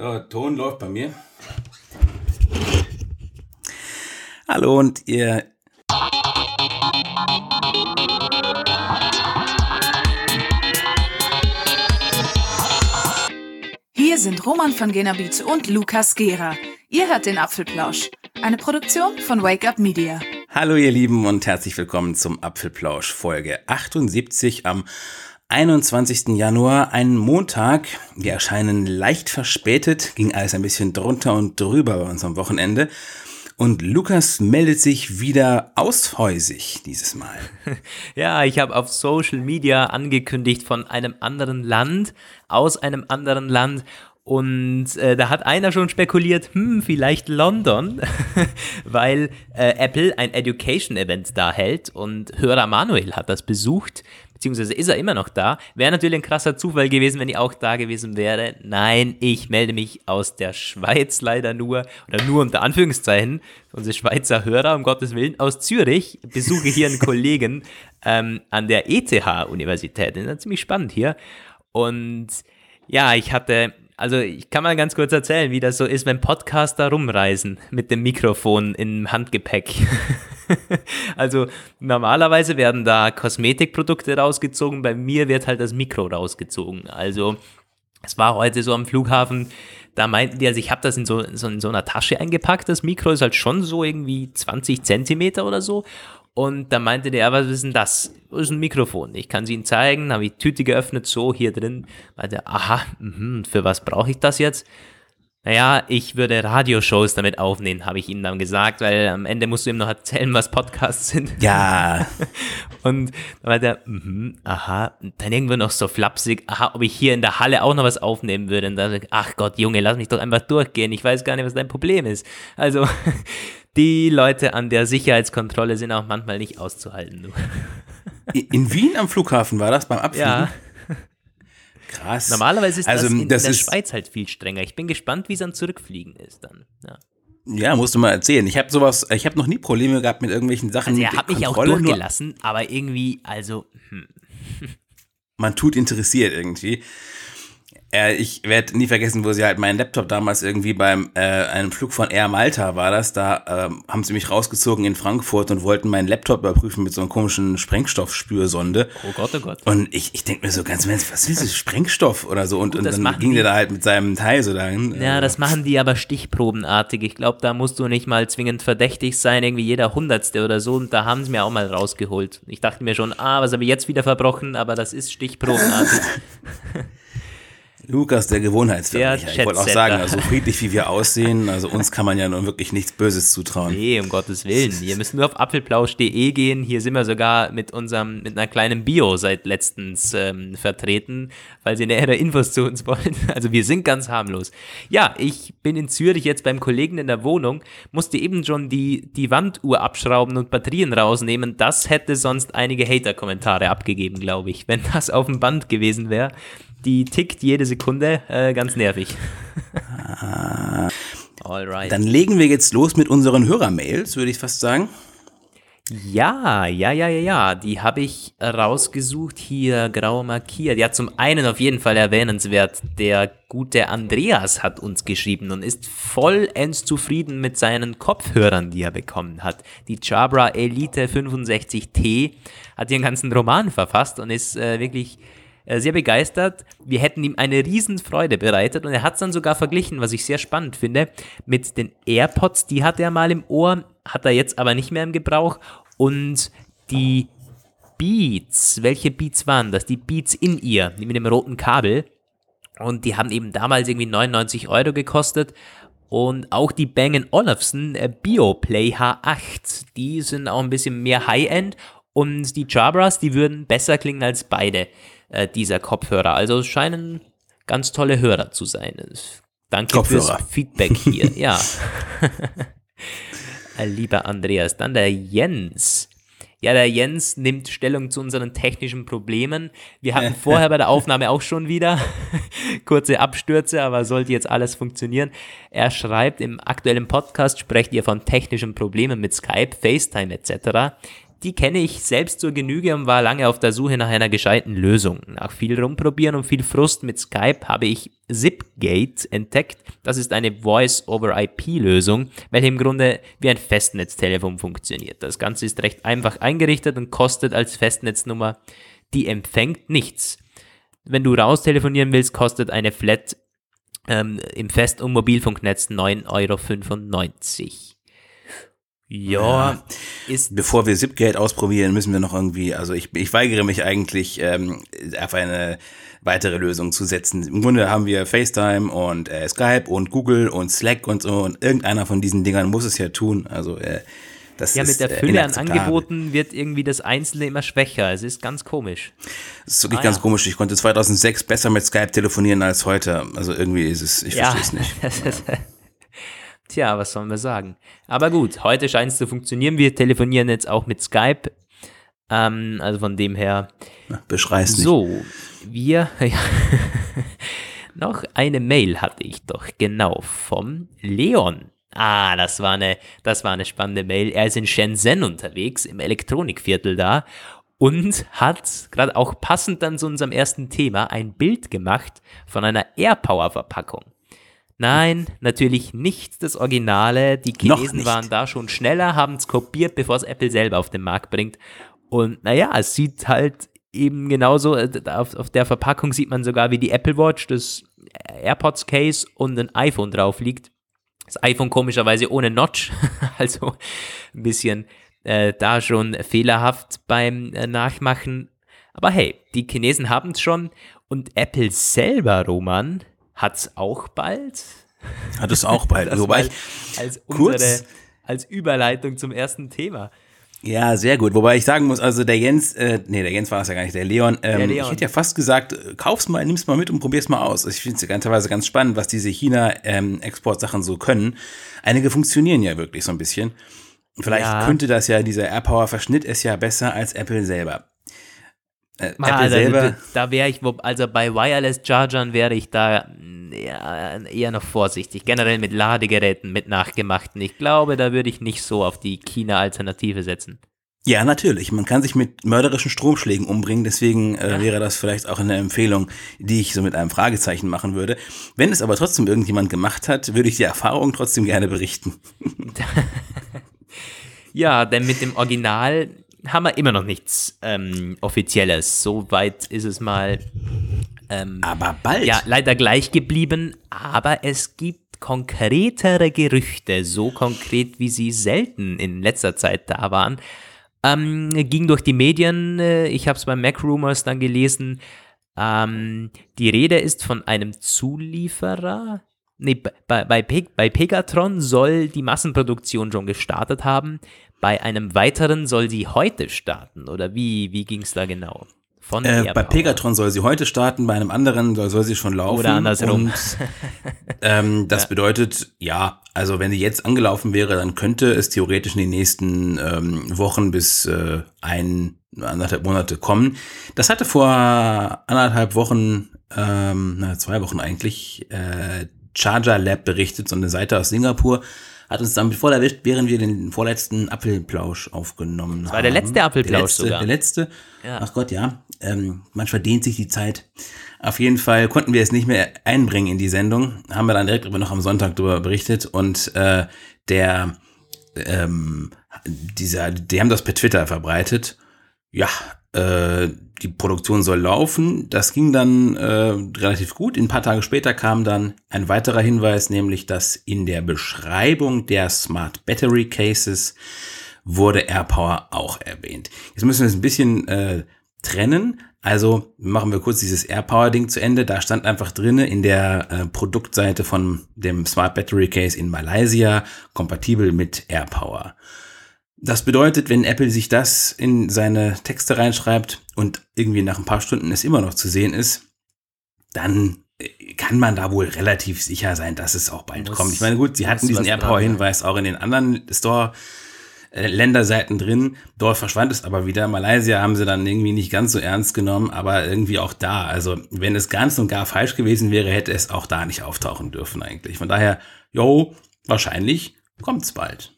So, Ton läuft bei mir. Hallo und ihr. Hier sind Roman von Genabit und Lukas Gera. Ihr hört den Apfelplausch, eine Produktion von Wake Up Media. Hallo ihr Lieben und herzlich willkommen zum Apfelplausch Folge 78 am 21. Januar, ein Montag. Wir erscheinen leicht verspätet, ging alles ein bisschen drunter und drüber bei uns am Wochenende. Und Lukas meldet sich wieder aushäusig dieses Mal. Ja, ich habe auf Social Media angekündigt von einem anderen Land, aus einem anderen Land. Und äh, da hat einer schon spekuliert, hm, vielleicht London, weil äh, Apple ein Education-Event da hält und Hörer Manuel hat das besucht beziehungsweise ist er immer noch da. Wäre natürlich ein krasser Zufall gewesen, wenn ich auch da gewesen wäre. Nein, ich melde mich aus der Schweiz leider nur, oder nur unter Anführungszeichen, unsere Schweizer Hörer, um Gottes Willen, aus Zürich, besuche hier einen Kollegen ähm, an der ETH-Universität. Das ist ziemlich spannend hier. Und ja, ich hatte also ich kann mal ganz kurz erzählen, wie das so ist, wenn Podcaster rumreisen mit dem Mikrofon im Handgepäck. also normalerweise werden da Kosmetikprodukte rausgezogen, bei mir wird halt das Mikro rausgezogen. Also es war heute so am Flughafen, da meinten die, also ich habe das in so, so, in so einer Tasche eingepackt, das Mikro ist halt schon so irgendwie 20 Zentimeter oder so und da meinte der, was ist denn das? Das ist ein Mikrofon. Ich kann es Ihnen zeigen. Habe ich Tüte geöffnet, so hier drin. Meinte, aha, mh, für was brauche ich das jetzt? Naja, ich würde Radioshows damit aufnehmen, habe ich ihnen dann gesagt, weil am Ende musst du ihm noch erzählen, was Podcasts sind. Ja. Und dann meinte er, mh, aha, dann irgendwo noch so flapsig, aha, ob ich hier in der Halle auch noch was aufnehmen würde. Und dann, ach Gott, Junge, lass mich doch einfach durchgehen. Ich weiß gar nicht, was dein Problem ist. Also, die Leute an der Sicherheitskontrolle sind auch manchmal nicht auszuhalten. Du. In Wien am Flughafen war das beim Abfliegen? Ja. Krass. Normalerweise ist also, das in das der ist, Schweiz halt viel strenger. Ich bin gespannt, wie es am Zurückfliegen ist dann. Ja. Ja, musst du mal erzählen. Ich habe sowas, ich habe noch nie Probleme gehabt mit irgendwelchen Sachen. Also er hat mich auch durchgelassen, aber irgendwie, also, hm. Man tut interessiert irgendwie. Äh, ich werde nie vergessen, wo sie halt meinen Laptop damals irgendwie beim äh, einem Flug von Air Malta war das. Da ähm, haben sie mich rausgezogen in Frankfurt und wollten meinen Laptop überprüfen mit so einer komischen Sprengstoffspürsonde. Oh Gott, oh Gott. Und ich, ich denke mir so ganz, was ist das Sprengstoff oder so? Und, Gut, und das dann ging die- der da halt mit seinem Teil so dahin. Ja, Äh, das machen die aber stichprobenartig. Ich glaube, da musst du nicht mal zwingend verdächtig sein, irgendwie jeder Hundertste oder so. Und da haben sie mir auch mal rausgeholt. Ich dachte mir schon, ah, was habe ich jetzt wieder verbrochen? Aber das ist stichprobenartig. Lukas, der Gewohnheitsverbrecher. Der Ich wollte auch sagen, also friedlich wie wir aussehen, also uns kann man ja nun wirklich nichts Böses zutrauen. Nee, um Gottes Willen. Ihr müsst nur auf apfelplausch.de gehen. Hier sind wir sogar mit unserem, mit einer kleinen Bio seit letztens ähm, vertreten, falls ihr nähere Infos zu uns wollt. Also wir sind ganz harmlos. Ja, ich bin in Zürich jetzt beim Kollegen in der Wohnung, musste eben schon die, die Wanduhr abschrauben und Batterien rausnehmen. Das hätte sonst einige Hater-Kommentare abgegeben, glaube ich, wenn das auf dem Band gewesen wäre. Die tickt jede Sekunde, äh, ganz nervig. Alright. Dann legen wir jetzt los mit unseren Hörermails, würde ich fast sagen. Ja, ja, ja, ja, ja, die habe ich rausgesucht, hier grau markiert. Ja, zum einen auf jeden Fall erwähnenswert, der gute Andreas hat uns geschrieben und ist vollends zufrieden mit seinen Kopfhörern, die er bekommen hat. Die Jabra Elite 65T hat einen ganzen Roman verfasst und ist äh, wirklich sehr begeistert. Wir hätten ihm eine Riesenfreude bereitet und er hat es dann sogar verglichen, was ich sehr spannend finde, mit den AirPods, die hat er mal im Ohr, hat er jetzt aber nicht mehr im Gebrauch. Und die Beats, welche Beats waren das? Die Beats in ihr, die mit dem roten Kabel. Und die haben eben damals irgendwie 99 Euro gekostet. Und auch die Bang Olufsen äh, BioPlay H8, die sind auch ein bisschen mehr High-End. Und die Jabras, die würden besser klingen als beide äh, dieser Kopfhörer. Also scheinen ganz tolle Hörer zu sein. Danke Kopfhörer. fürs Feedback hier. ja. Lieber Andreas, dann der Jens. Ja, der Jens nimmt Stellung zu unseren technischen Problemen. Wir hatten vorher bei der Aufnahme auch schon wieder kurze Abstürze, aber sollte jetzt alles funktionieren. Er schreibt, im aktuellen Podcast sprecht ihr von technischen Problemen mit Skype, FaceTime etc. die kenne ich selbst zur Genüge und war lange auf der Suche nach einer gescheiten Lösung. Nach viel Rumprobieren und viel Frust mit Skype habe ich Zipgate entdeckt. Das ist eine Voice-over-IP-Lösung, welche im Grunde wie ein Festnetztelefon funktioniert. Das Ganze ist recht einfach eingerichtet und kostet als Festnetznummer, die empfängt nichts. Wenn du raus telefonieren willst, kostet eine Flat ähm, im Fest- und Mobilfunknetz 9,95 Euro. Ja, ist. Bevor wir Zipgate ausprobieren, müssen wir noch irgendwie, also ich, ich weigere mich eigentlich, ähm, auf eine weitere Lösung zu setzen. Im Grunde haben wir FaceTime und äh, Skype und Google und Slack und so und irgendeiner von diesen Dingern muss es ja tun. Also äh, das ja, ist, mit der äh, Fülle an Angeboten wird irgendwie das Einzelne immer schwächer. Es ist ganz komisch. Es ist wirklich ah, ganz ja. komisch. Ich konnte 2006 besser mit Skype telefonieren als heute. Also irgendwie ist es, ich ja, verstehe es nicht. Tja, was sollen wir sagen? Aber gut, heute scheint es zu funktionieren. Wir telefonieren jetzt auch mit Skype. Ähm, also von dem her. Beschreißt nicht. So, wir. Ja, noch eine Mail hatte ich doch, genau, vom Leon. Ah, das war eine, das war eine spannende Mail. Er ist in Shenzhen unterwegs, im Elektronikviertel da und hat gerade auch passend dann zu unserem ersten Thema ein Bild gemacht von einer AirPower-Verpackung. Nein, natürlich nicht das Originale. Die Chinesen waren da schon schneller, haben es kopiert, bevor es Apple selber auf den Markt bringt. Und naja, es sieht halt eben genauso, äh, auf, auf der Verpackung sieht man sogar, wie die Apple Watch, das AirPods Case und ein iPhone drauf liegt. Das iPhone komischerweise ohne Notch, also ein bisschen äh, da schon fehlerhaft beim äh, Nachmachen. Aber hey, die Chinesen haben es schon und Apple selber, Roman, hat es auch bald. Hat es auch bald. Wobei als, unsere, als Überleitung zum ersten Thema. Ja, sehr gut. Wobei ich sagen muss, also der Jens, äh, nee, der Jens war es ja gar nicht, der Leon, ähm, der Leon. ich hätte ja fast gesagt, äh, kauf's mal, nimm's mal mit und probier's mal aus. Ich finde es ganzerweise ganz spannend, was diese China-Export-Sachen ähm, so können. Einige funktionieren ja wirklich so ein bisschen. Vielleicht ja. könnte das ja, dieser AirPower-Verschnitt ist ja besser als Apple selber. Äh, Apple also, selber. Da wäre ich, also bei Wireless Chargern wäre ich da ja, eher noch vorsichtig. Generell mit Ladegeräten, mit nachgemachten. Ich glaube, da würde ich nicht so auf die China-Alternative setzen. Ja, natürlich. Man kann sich mit mörderischen Stromschlägen umbringen. Deswegen äh, ja. wäre das vielleicht auch eine Empfehlung, die ich so mit einem Fragezeichen machen würde. Wenn es aber trotzdem irgendjemand gemacht hat, würde ich die Erfahrung trotzdem gerne berichten. ja, denn mit dem Original haben wir immer noch nichts ähm, Offizielles. So weit ist es mal. Ähm, aber bald. Ja, leider gleich geblieben. Aber es gibt konkretere Gerüchte, so konkret, wie sie selten in letzter Zeit da waren. Ähm, ging durch die Medien. Äh, ich habe es bei Mac Rumors dann gelesen. Ähm, die Rede ist von einem Zulieferer. Nee, bei, bei, bei Pegatron soll die Massenproduktion schon gestartet haben. Bei einem weiteren soll sie heute starten oder wie, wie ging es da genau? Von äh, bei Pegatron soll sie heute starten, bei einem anderen soll, soll sie schon laufen. Oder andersrum. Und, ähm, das ja. bedeutet, ja, also wenn sie jetzt angelaufen wäre, dann könnte es theoretisch in den nächsten ähm, Wochen bis äh, ein, anderthalb Monate kommen. Das hatte vor anderthalb Wochen, ähm, na, zwei Wochen eigentlich, äh, Charger Lab berichtet, so eine Seite aus Singapur hat uns damit voll erwischt, während wir den vorletzten Apfelplausch aufgenommen haben. Das war der letzte Apfelplausch der letzte, sogar. Der letzte. Ja. Ach Gott, ja. Ähm, manchmal dehnt sich die Zeit. Auf jeden Fall konnten wir es nicht mehr einbringen in die Sendung. Haben wir dann direkt aber noch am Sonntag darüber berichtet und äh, der ähm, dieser, die haben das per Twitter verbreitet. Ja, äh, die Produktion soll laufen. Das ging dann äh, relativ gut. Ein paar Tage später kam dann ein weiterer Hinweis, nämlich dass in der Beschreibung der Smart Battery Cases wurde AirPower auch erwähnt. Jetzt müssen wir es ein bisschen äh, trennen. Also machen wir kurz dieses AirPower-Ding zu Ende. Da stand einfach drinne in der äh, Produktseite von dem Smart Battery Case in Malaysia kompatibel mit AirPower. Das bedeutet, wenn Apple sich das in seine Texte reinschreibt und irgendwie nach ein paar Stunden es immer noch zu sehen ist, dann äh, kann man da wohl relativ sicher sein, dass es auch bald muss, kommt. Ich meine, gut, sie hatten diesen AirPower-Hinweis auch in den anderen Store. Länderseiten drin. Dort verschwand es aber wieder. Malaysia haben sie dann irgendwie nicht ganz so ernst genommen, aber irgendwie auch da. Also, wenn es ganz und gar falsch gewesen wäre, hätte es auch da nicht auftauchen dürfen eigentlich. Von daher, jo, wahrscheinlich kommt's bald.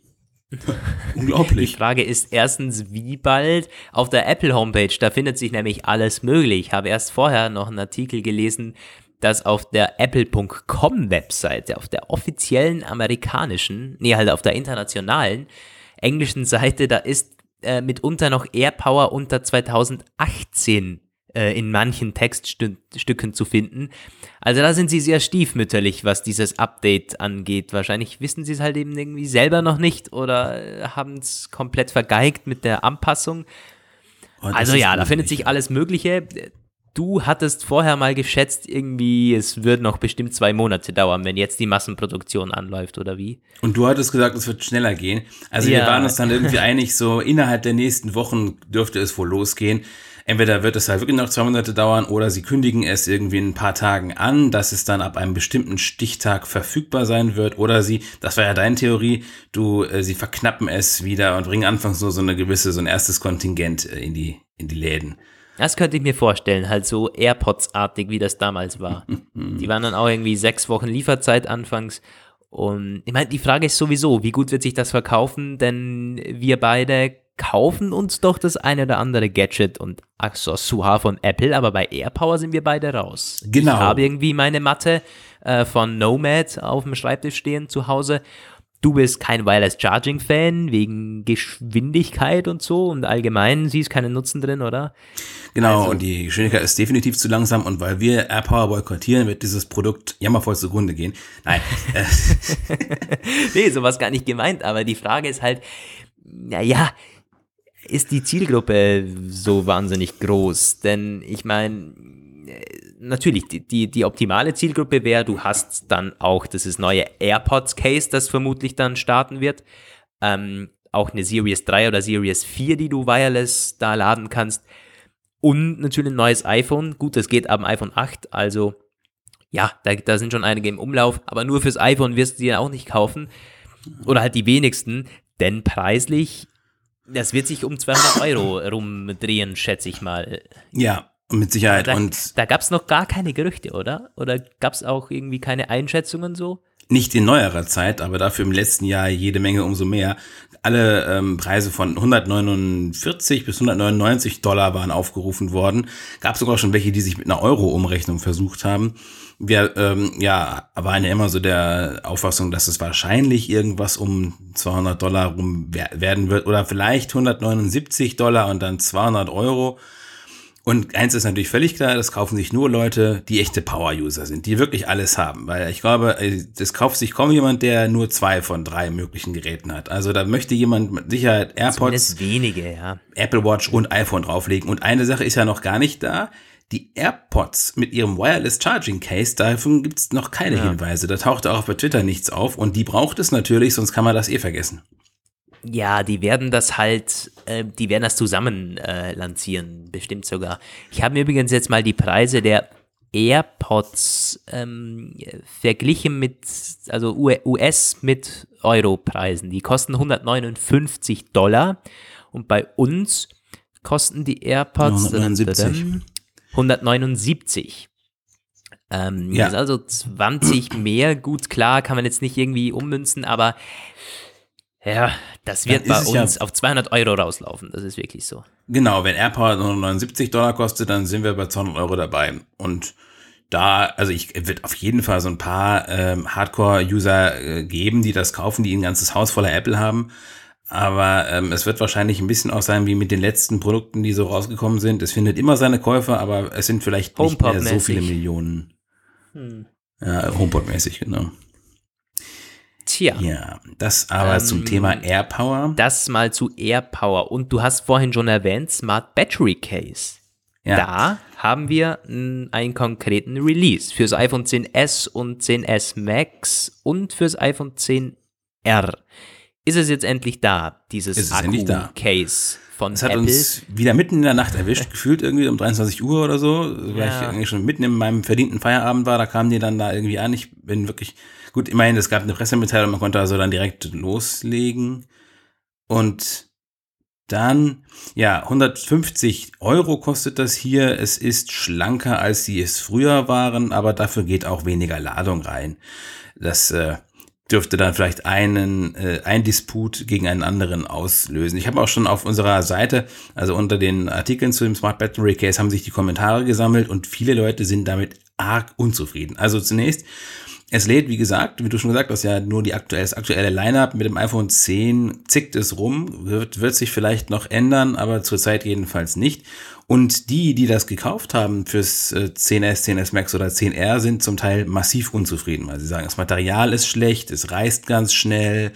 Unglaublich. Die Frage ist erstens, wie bald? Auf der Apple Homepage, da findet sich nämlich alles möglich. Ich habe erst vorher noch einen Artikel gelesen, dass auf der Apple.com Webseite, auf der offiziellen amerikanischen, nee, halt auf der internationalen englischen Seite, da ist äh, mitunter noch AirPower unter 2018 äh, in manchen Textstücken zu finden. Also da sind sie sehr stiefmütterlich, was dieses Update angeht. Wahrscheinlich wissen sie es halt eben irgendwie selber noch nicht oder äh, haben es komplett vergeigt mit der Anpassung. Oh, also ja, da findet sich alles Mögliche. Du hattest vorher mal geschätzt, irgendwie, es wird noch bestimmt zwei Monate dauern, wenn jetzt die Massenproduktion anläuft, oder wie? Und du hattest gesagt, es wird schneller gehen. Also ja. wir waren uns dann irgendwie einig, so innerhalb der nächsten Wochen dürfte es wohl losgehen. Entweder wird es halt wirklich noch zwei Monate dauern oder sie kündigen es irgendwie in ein paar Tagen an, dass es dann ab einem bestimmten Stichtag verfügbar sein wird. Oder sie, das war ja deine Theorie, du, äh, sie verknappen es wieder und bringen anfangs nur so eine gewisse, so ein erstes Kontingent äh, in die, in die Läden. Das könnte ich mir vorstellen, halt so AirPods-artig, wie das damals war. die waren dann auch irgendwie sechs Wochen Lieferzeit anfangs. Und ich meine, die Frage ist sowieso, wie gut wird sich das verkaufen? Denn wir beide kaufen uns doch das eine oder andere Gadget und Accessoire von Apple, aber bei AirPower sind wir beide raus. Genau. Ich habe irgendwie meine Matte äh, von Nomad auf dem Schreibtisch stehen zu Hause du bist kein Wireless Charging Fan wegen Geschwindigkeit und so und allgemein siehst keinen Nutzen drin, oder? Genau, also, und die Geschwindigkeit ist definitiv zu langsam und weil wir AirPower boykottieren, wird dieses Produkt jammervoll zugrunde gehen. Nein. nee, sowas gar nicht gemeint, aber die Frage ist halt, naja, ist die Zielgruppe so wahnsinnig groß? Denn ich meine, natürlich, die, die, die optimale Zielgruppe wäre, du hast dann auch dieses neue AirPods Case, das vermutlich dann starten wird. Ähm, auch eine Series 3 oder Series 4, die du wireless da laden kannst. Und natürlich ein neues iPhone. Gut, das geht ab dem iPhone 8, also ja, da, da sind schon einige im Umlauf, aber nur fürs iPhone wirst du die auch nicht kaufen. Oder halt die wenigsten, denn preislich, das wird sich um 200 Euro rumdrehen, schätze ich mal. Ja, mit Sicherheit. Da, und da gab es noch gar keine Gerüchte, oder? Oder gab es auch irgendwie keine Einschätzungen so? Nicht in neuerer Zeit, aber dafür im letzten Jahr jede Menge umso mehr. Alle ähm, Preise von 149 bis 199 Dollar waren aufgerufen worden. Gab sogar schon welche, die sich mit einer Euro-Umrechnung versucht haben. Wir ähm, ja, waren ja immer so der Auffassung, dass es wahrscheinlich irgendwas um 200 Dollar rum werden wird oder vielleicht 179 Dollar und dann 200 Euro. Und eins ist natürlich völlig klar, das kaufen sich nur Leute, die echte Power-User sind, die wirklich alles haben. Weil ich glaube, äh, das kauft sich kaum jemand, der nur zwei von drei möglichen Geräten hat. Also da möchte jemand mit Sicherheit AirPods, wenige, ja. Apple Watch und iPhone drauflegen. Und eine Sache ist ja noch gar nicht da. Die AirPods mit ihrem Wireless Charging Case, davon gibt es noch keine ja. Hinweise. Da taucht auch bei Twitter nichts auf. Und die braucht es natürlich, sonst kann man das eh vergessen. Ja, die werden das halt, äh, die werden das zusammen äh, lancieren, bestimmt sogar. Ich habe mir übrigens jetzt mal die Preise der AirPods ähm, verglichen mit, also US mit Euro-Preisen. Die kosten 159 Dollar und bei uns kosten die AirPods 179. 179. Ähm, ja. Das ist also 20 mehr. Gut, klar, kann man jetzt nicht irgendwie ummünzen, aber ja, das wird bei uns ja auf 200 Euro rauslaufen. Das ist wirklich so. Genau, wenn AirPower 79 Dollar kostet, dann sind wir bei 200 Euro dabei. Und da, also ich wird auf jeden Fall so ein paar ähm, Hardcore-User äh, geben, die das kaufen, die ein ganzes Haus voller Apple haben. Aber ähm, es wird wahrscheinlich ein bisschen auch sein wie mit den letzten Produkten, die so rausgekommen sind. Es findet immer seine Käufer, aber es sind vielleicht nicht mehr so viele Millionen. Hm. Ja, HomePod-mäßig, genau. Tja. Ja, das aber ähm, zum Thema AirPower. Das mal zu AirPower. Und du hast vorhin schon erwähnt, Smart Battery Case. Ja. Da haben wir einen konkreten Release fürs iPhone 10s und 10s Max und fürs iPhone 10R. Ist es jetzt endlich da, dieses Akku-Case von Es hat Apple? uns wieder mitten in der Nacht erwischt, gefühlt irgendwie um 23 Uhr oder so, weil ja. ich eigentlich schon mitten in meinem verdienten Feierabend war, da kamen die dann da irgendwie an. Ich bin wirklich Gut, immerhin, es gab eine Pressemitteilung, man konnte also dann direkt loslegen. Und dann, ja, 150 Euro kostet das hier. Es ist schlanker, als sie es früher waren, aber dafür geht auch weniger Ladung rein. Das äh, dürfte dann vielleicht einen, äh, ein Disput gegen einen anderen auslösen. Ich habe auch schon auf unserer Seite, also unter den Artikeln zu dem Smart Battery Case, haben sich die Kommentare gesammelt und viele Leute sind damit arg unzufrieden. Also zunächst, es lädt, wie gesagt, wie du schon gesagt hast, ja nur die aktuelle, das aktuelle Line-Up mit dem iPhone 10 zickt es rum, wird, wird sich vielleicht noch ändern, aber zurzeit jedenfalls nicht. Und die, die das gekauft haben fürs 10S, äh, 10S Max oder 10R, sind zum Teil massiv unzufrieden, weil sie sagen, das Material ist schlecht, es reißt ganz schnell,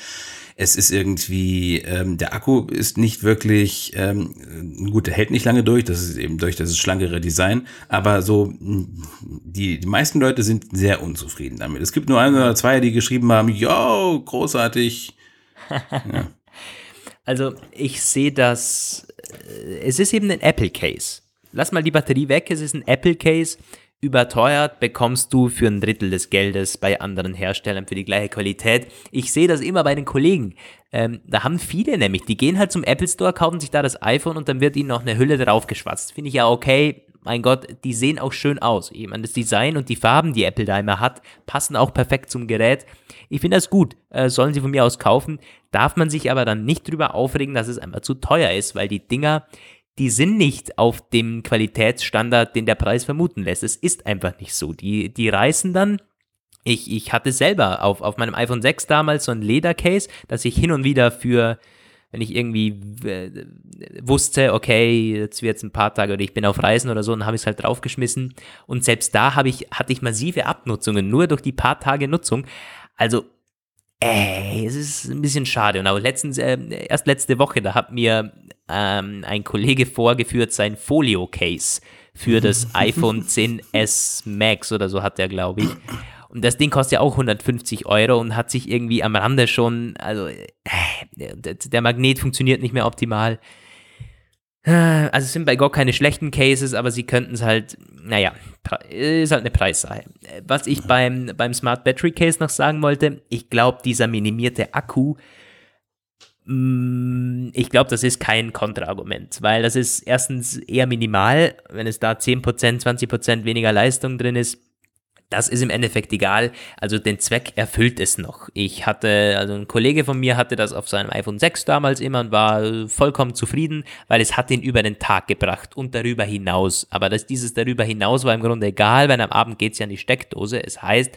es ist irgendwie, ähm, der Akku ist nicht wirklich, ähm, gut, der hält nicht lange durch, das ist eben durch das schlankere Design, aber so, die, die meisten Leute sind sehr unzufrieden damit. Es gibt nur ein oder zwei, die geschrieben haben, yo, großartig. Ja. Also ich sehe das, es ist eben ein Apple Case. Lass mal die Batterie weg, es ist ein Apple Case. Überteuert bekommst du für ein Drittel des Geldes bei anderen Herstellern für die gleiche Qualität. Ich sehe das immer bei den Kollegen. Ähm, da haben viele nämlich, die gehen halt zum Apple Store, kaufen sich da das iPhone und dann wird ihnen noch eine Hülle draufgeschwatzt. Finde ich ja okay, mein Gott, die sehen auch schön aus. Ich meine, das Design und die Farben, die Apple da immer hat, passen auch perfekt zum Gerät. Ich finde das gut. Äh, sollen sie von mir aus kaufen. Darf man sich aber dann nicht drüber aufregen, dass es einfach zu teuer ist, weil die Dinger, die sind nicht auf dem Qualitätsstandard, den der Preis vermuten lässt. Es ist einfach nicht so. Die, die reißen dann. Ich, ich hatte selber auf, auf meinem iPhone 6 damals so ein Ledercase, das ich hin und wieder für wenn ich irgendwie äh, wusste, okay, jetzt wird es ein paar Tage oder ich bin auf Reisen oder so, dann habe ich es halt draufgeschmissen. Und selbst da habe ich, hatte ich massive Abnutzungen, nur durch die paar Tage Nutzung. Also, ey, es ist ein bisschen schade. Und auch letztens, äh, erst letzte Woche, da hat mir ähm, ein Kollege vorgeführt sein Folio-Case für das iPhone 10s Max oder so hat er, glaube ich. Und das Ding kostet ja auch 150 Euro und hat sich irgendwie am Rande schon, also äh, der Magnet funktioniert nicht mehr optimal. Also es sind bei Gott keine schlechten Cases, aber sie könnten es halt, naja, ist halt eine Preissache. Was ich beim, beim Smart Battery Case noch sagen wollte, ich glaube, dieser minimierte Akku, mm, ich glaube, das ist kein Kontraargument, weil das ist erstens eher minimal, wenn es da 10%, 20% weniger Leistung drin ist, das ist im Endeffekt egal. Also den Zweck erfüllt es noch. Ich hatte, also ein Kollege von mir hatte das auf seinem iPhone 6 damals immer und war vollkommen zufrieden, weil es hat ihn über den Tag gebracht und darüber hinaus. Aber das, dieses darüber hinaus war im Grunde egal, weil am Abend geht es ja an die Steckdose. Es heißt,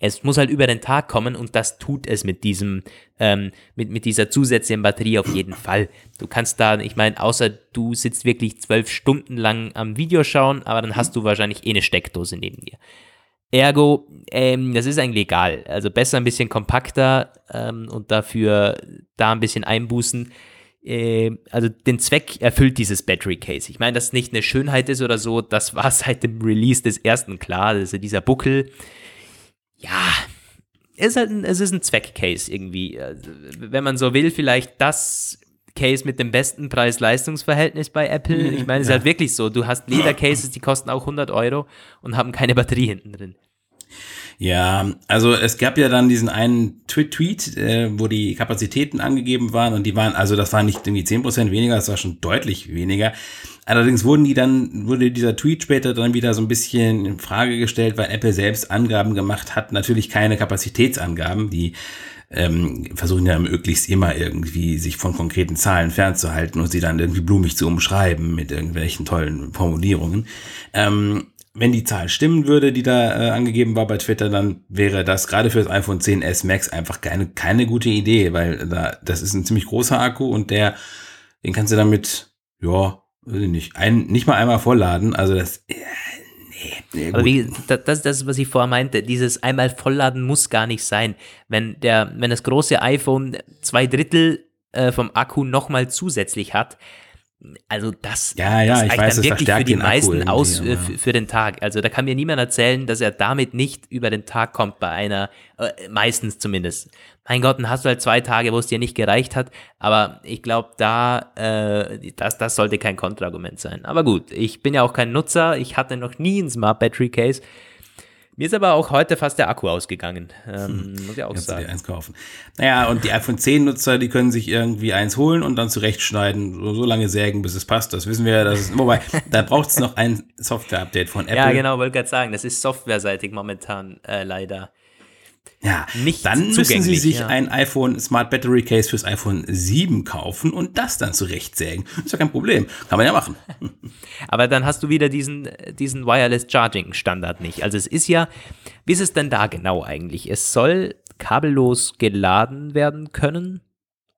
es muss halt über den Tag kommen und das tut es mit diesem, ähm, mit, mit dieser zusätzlichen Batterie auf jeden Fall. Du kannst da, ich meine, außer du sitzt wirklich zwölf Stunden lang am Video schauen, aber dann hast du wahrscheinlich eh eine Steckdose neben dir. Ergo, ähm, das ist eigentlich egal. Also besser ein bisschen kompakter ähm, und dafür da ein bisschen einbußen. Äh, also den Zweck erfüllt dieses Battery Case. Ich meine, dass es nicht eine Schönheit ist oder so, das war seit dem Release des ersten klar. Also dieser Buckel, ja, ist halt ein, es ist ein Zweck-Case irgendwie. Also, wenn man so will, vielleicht das Case mit dem besten Preis-Leistungs-Verhältnis bei Apple. Ich meine, es ist halt wirklich so. Du hast Leder-Cases, die kosten auch 100 Euro und haben keine Batterie hinten drin. Ja, also es gab ja dann diesen einen Tweet, äh, wo die Kapazitäten angegeben waren und die waren, also das war nicht irgendwie 10% weniger, das war schon deutlich weniger. Allerdings wurden die dann, wurde dieser Tweet später dann wieder so ein bisschen in Frage gestellt, weil Apple selbst Angaben gemacht hat, natürlich keine Kapazitätsangaben, die ähm, versuchen ja möglichst immer irgendwie sich von konkreten Zahlen fernzuhalten und sie dann irgendwie blumig zu umschreiben mit irgendwelchen tollen Formulierungen. Ähm, wenn die Zahl stimmen würde, die da äh, angegeben war bei Twitter, dann wäre das gerade für das iPhone 10s Max einfach keine, keine gute Idee, weil da, das ist ein ziemlich großer Akku und der, den kannst du damit, ja, nicht, ein, nicht mal einmal vollladen. Also das, nee, Aber wie, das, das ist, was ich vorher meinte. Dieses einmal vollladen muss gar nicht sein. Wenn der, wenn das große iPhone zwei Drittel äh, vom Akku nochmal zusätzlich hat, also das, ja, ja, das reicht weiß, dann wirklich für die meisten aus äh, für, für, den Tag. Also da kann mir niemand erzählen, dass er damit nicht über den Tag kommt bei einer, äh, meistens zumindest. Mein Gott, dann hast du halt zwei Tage, wo es dir nicht gereicht hat. Aber ich glaube, da, äh, das, das sollte kein Kontraargument sein. Aber gut, ich bin ja auch kein Nutzer. Ich hatte noch nie ein Smart Battery Case. Mir ist aber auch heute fast der Akku ausgegangen. Ähm, hm. Muss ich auch Kannst sagen. Du dir eins kaufen. Naja, und die iPhone 10 Nutzer, die können sich irgendwie eins holen und dann zurechtschneiden, so, so lange sägen, bis es passt. Das wissen wir ja. Wobei, da braucht es noch ein Software-Update von Apple. Ja, genau, wollte gerade sagen, das ist softwareseitig momentan äh, leider Ja, nicht dann müssen Sie sich ja. ein iPhone Smart Battery Case fürs iPhone 7 kaufen und das dann zurechtsägen. Ist ja kein Problem. Kann man ja machen. Aber dann hast du wieder diesen, diesen Wireless Charging Standard nicht. Also es ist ja, wie ist es denn da genau eigentlich? Es soll kabellos geladen werden können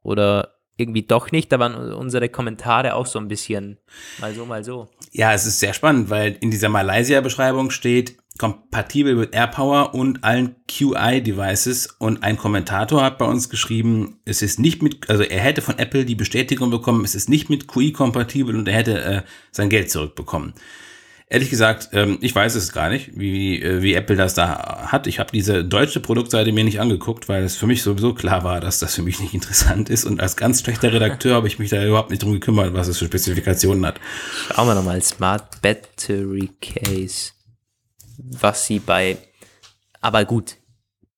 oder irgendwie doch nicht. Da waren unsere Kommentare auch so ein bisschen mal so, mal so. Ja, es ist sehr spannend, weil in dieser Malaysia-Beschreibung steht, kompatibel mit AirPower und allen QI-Devices und ein Kommentator hat bei uns geschrieben, es ist nicht mit, also er hätte von Apple die Bestätigung bekommen, es ist nicht mit QI kompatibel und er hätte äh, sein Geld zurückbekommen. Ehrlich gesagt, ähm, ich weiß es gar nicht, wie, äh, wie Apple das da hat. Ich habe diese deutsche Produktseite mir nicht angeguckt, weil es für mich sowieso klar war, dass das für mich nicht interessant ist. Und als ganz schlechter Redakteur habe ich mich da überhaupt nicht drum gekümmert, was es für Spezifikationen hat. Schauen wir nochmal, Smart Battery Case, was sie bei, aber gut,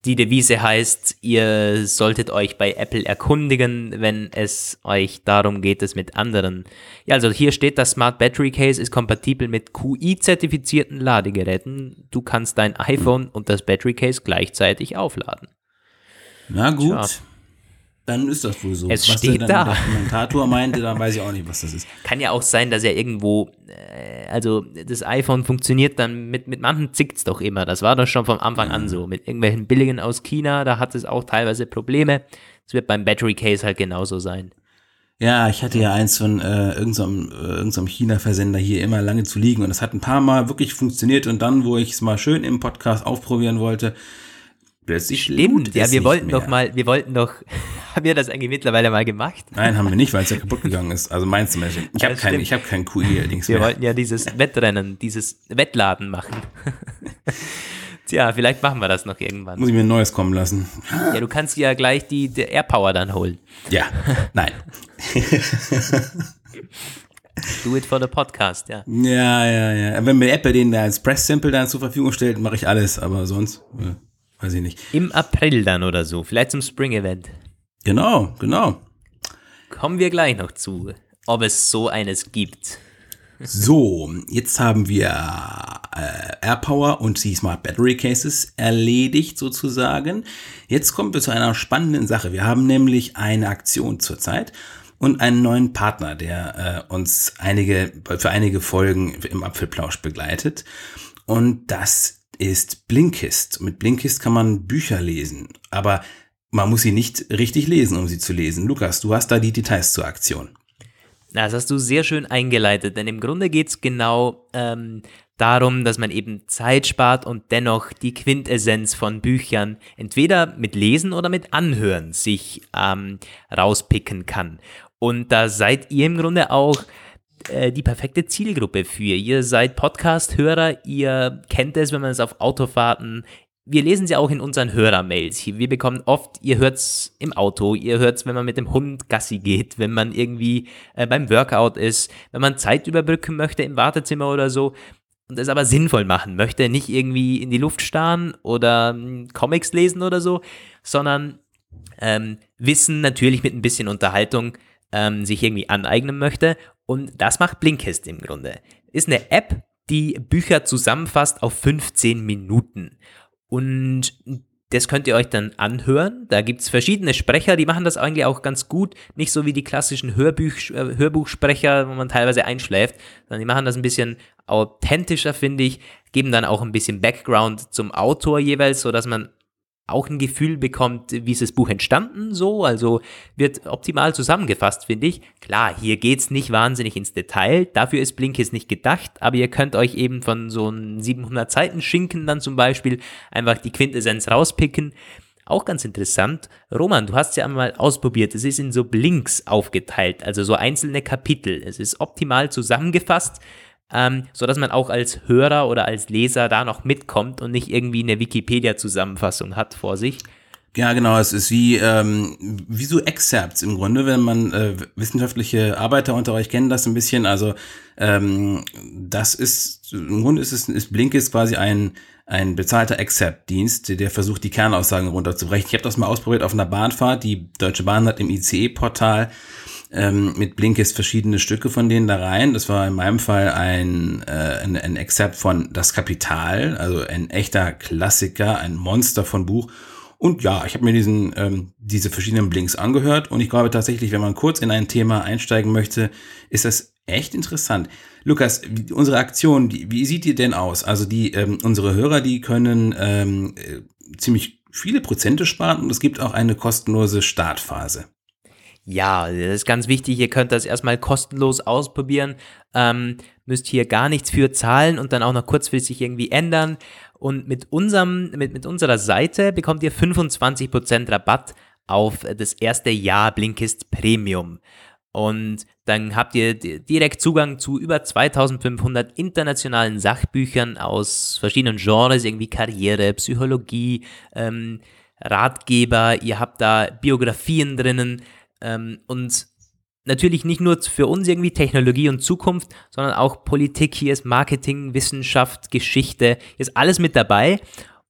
die Devise heißt, ihr solltet euch bei Apple erkundigen, wenn es euch darum geht, es mit anderen. Ja, also hier steht, das Smart Battery Case ist kompatibel mit QI-zertifizierten Ladegeräten. Du kannst dein iPhone und das Battery Case gleichzeitig aufladen. Na gut, Tja. Dann ist das wohl so. Es was steht der, da. der Kommentator meinte, dann weiß ich auch nicht, was das ist. Kann ja auch sein, dass er irgendwo, äh, also das iPhone funktioniert dann, mit, mit manchen zickt's doch immer. Das war doch schon vom Anfang an so. Mit irgendwelchen billigen aus China, da hat es auch teilweise Probleme. Es wird beim Battery Case halt genauso sein. Ja, ich hatte ja eins von äh, irgendeinem äh, irgendeinem China-Versender hier immer lange zu liegen und es hat ein paar Mal wirklich funktioniert und dann, wo ich es mal schön im Podcast aufprobieren wollte, plötzlich Stimmt, ja, wir wollten mehr. doch mal, wir wollten doch, haben wir das eigentlich mittlerweile mal gemacht? Nein, haben wir nicht, weil es ja kaputt gegangen ist. Also meins zum Beispiel. Ich Ja, habe kein, ich habe kein QI allerdings Wir mehr. wollten ja dieses Wettrennen, dieses Wettladen machen. Tja, vielleicht machen wir das noch irgendwann. Muss ich mir ein neues kommen lassen. Ja, du kannst ja gleich die, die AirPower dann holen. Ja, nein. Do it for the podcast, ja. Ja, ja, ja. Wenn mir Apple den da als Press-Sample dann zur Verfügung stellt, mache ich alles, aber sonst äh, weiß ich nicht. Im April dann oder so, vielleicht zum Spring-Event. Genau, genau. Kommen wir gleich noch zu, ob es so eines gibt. So, jetzt haben wir äh, AirPower und die Smart Battery Cases erledigt sozusagen. Jetzt kommen wir zu einer spannenden Sache. Wir haben nämlich eine Aktion zurzeit und einen neuen Partner, der äh, uns einige für einige Folgen im Apfelplausch begleitet. Und das ist Blinkist. Mit Blinkist kann man Bücher lesen, aber man muss sie nicht richtig lesen, um sie zu lesen. Lukas, du hast da die Details zur Aktion. Das hast du sehr schön eingeleitet, denn im Grunde geht es genau ähm, darum, dass man eben Zeit spart und dennoch die Quintessenz von Büchern entweder mit Lesen oder mit Anhören sich ähm, rauspicken kann. Und da seid ihr im Grunde auch äh, die perfekte Zielgruppe für. Ihr seid Podcast-Hörer, ihr kennt es, wenn man es auf Autofahrten wir lesen sie auch in unseren Hörermails. Wir bekommen oft, ihr hört's im Auto, ihr hört's, wenn man mit dem Hund Gassi geht, wenn man irgendwie äh, beim Workout ist, wenn man Zeit überbrücken möchte im Wartezimmer oder so und es aber sinnvoll machen möchte, nicht irgendwie in die Luft starren oder ähm, Comics lesen oder so, sondern ähm, Wissen natürlich mit ein bisschen Unterhaltung ähm, sich irgendwie aneignen möchte. Und das macht Blinkist im Grunde. Ist eine App, die Bücher zusammenfasst auf 15 Minuten. Und das könnt ihr euch dann anhören. Da gibt's verschiedene Sprecher, die machen das eigentlich auch ganz gut. Nicht so wie die klassischen Hörbuch, äh, Hörbuchsprecher, wo man teilweise einschläft, sondern die machen das ein bisschen authentischer, finde ich. Geben dann auch ein bisschen Background zum Autor jeweils, so dass man auch ein Gefühl bekommt, wie ist das Buch entstanden, so, also wird optimal zusammengefasst, finde ich. Klar, hier geht's nicht wahnsinnig ins Detail, dafür ist Blinkist nicht gedacht, aber ihr könnt euch eben von so einem 700 Seiten Schinken dann zum Beispiel einfach die Quintessenz rauspicken. Auch ganz interessant, Roman, du hast ja einmal ausprobiert, es ist in so Blinks aufgeteilt, also so einzelne Kapitel. Es ist optimal zusammengefasst, ähm, so dass man auch als Hörer oder als Leser da noch mitkommt und nicht irgendwie eine Wikipedia-Zusammenfassung hat vor sich. Ja, genau. Es ist wie, ähm, wie so Excerpts im Grunde, wenn man äh, wissenschaftliche Arbeiter unter euch kennen das ein bisschen. Also ähm, das ist im Grunde ist es ist Blinkist quasi ein ein bezahlter Excerpt-Dienst, der versucht, die Kernaussagen runterzubrechen. Ich habe das mal ausprobiert auf einer Bahnfahrt. Die Deutsche Bahn hat im ICE-Portal ähm, mit Blinkist verschiedene Stücke von denen da rein. Das war in meinem Fall ein, äh, ein, ein Excerpt von Das Kapital, also ein echter Klassiker, ein Monster von Buch. Und ja, ich habe mir diesen, ähm, diese verschiedenen Blinks angehört und ich glaube tatsächlich, wenn man kurz in ein Thema einsteigen möchte, ist das echt interessant. Lukas, unsere Aktion, wie, sieht die denn aus? Also die, ähm, unsere Hörer, die können ähm, äh, ziemlich viele Prozente sparen und es gibt auch eine kostenlose Startphase. Ja, das ist ganz wichtig. Ihr könnt das erstmal kostenlos ausprobieren. Ähm, müsst hier gar nichts für zahlen und dann auch noch kurzfristig irgendwie ändern. Und mit unserem, mit, mit unserer Seite bekommt ihr 25% Rabatt auf das erste Jahr Blinkist Premium. Und dann habt ihr direkt Zugang zu über 2500 internationalen Sachbüchern aus verschiedenen Genres, irgendwie Karriere, Psychologie, ähm, Ratgeber. Ihr habt da Biografien drinnen, ähm, und natürlich nicht nur für uns irgendwie Technologie und Zukunft, sondern auch Politik. Hier ist Marketing, Wissenschaft, Geschichte, hier ist alles mit dabei.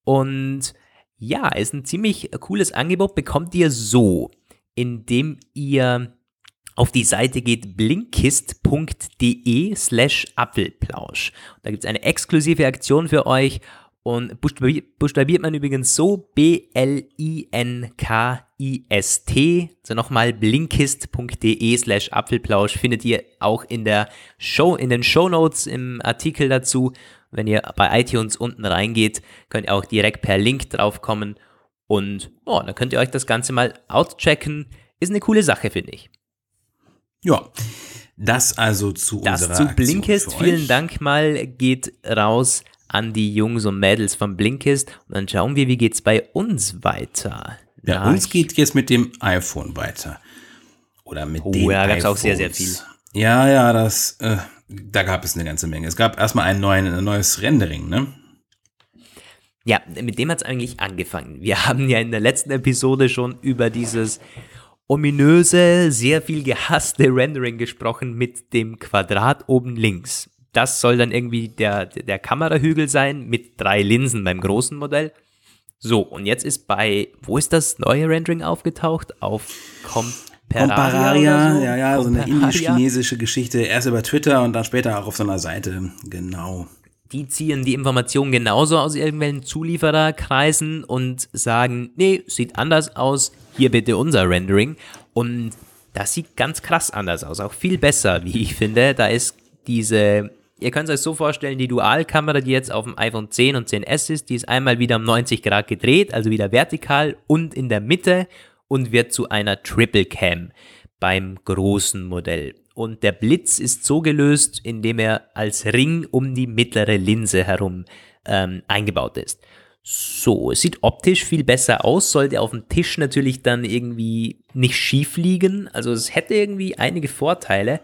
Und ja, ist ein ziemlich cooles Angebot. Bekommt ihr so, indem ihr auf die Seite geht blinkist.de slash Apfelplausch. Da gibt es eine exklusive Aktion für euch und buchstabiert man übrigens so B-L-I-N-K-I-S-T. Also nochmal blinkist.de slash Apfelplausch findet ihr auch in der Show, in den Show Notes im Artikel dazu. Wenn ihr bei iTunes unten reingeht, könnt ihr auch direkt per Link draufkommen. Und oh, dann könnt ihr euch das Ganze mal outchecken. Ist eine coole Sache, finde ich. Ja, das also zu das unserer zu Blinkist. Vielen Dank mal geht raus an die Jungs und Mädels von Blinkist und dann schauen wir, wie geht's bei uns weiter. Bei ja, uns geht jetzt mit dem iPhone weiter. Oder mit oh, den ja, gab es auch sehr, sehr viel. Ja, ja, das, äh, da gab es eine ganze Menge. Es gab erstmal ein, neuen, ein neues Rendering, ne? Ja, mit dem hat es eigentlich angefangen. Wir haben ja in der letzten Episode schon über dieses ominöse, sehr viel gehasste Rendering gesprochen mit dem Quadrat oben links das soll dann irgendwie der, der Kamerahügel sein mit drei Linsen beim großen Modell. So, und jetzt ist bei, wo ist das neue Rendering aufgetaucht? Auf Compararia? Compararia, so? ja, ja, so eine indisch-chinesische Geschichte. Erst über Twitter und dann später auch auf so einer Seite. Genau. Die ziehen die Informationen genauso aus irgendwelchen Zuliefererkreisen und sagen, nee, sieht anders aus, hier bitte unser Rendering. Und das sieht ganz krass anders aus, auch viel besser, wie ich finde. Da ist diese Ihr könnt es euch so vorstellen, die Dualkamera, die jetzt auf dem iPhone 10 und 10S ist, die ist einmal wieder um 90 Grad gedreht, also wieder vertikal und in der Mitte und wird zu einer Triple Cam beim großen Modell. Und der Blitz ist so gelöst, indem er als Ring um die mittlere Linse herum ähm, eingebaut ist. So, es sieht optisch viel besser aus, sollte auf dem Tisch natürlich dann irgendwie nicht schief liegen. Also es hätte irgendwie einige Vorteile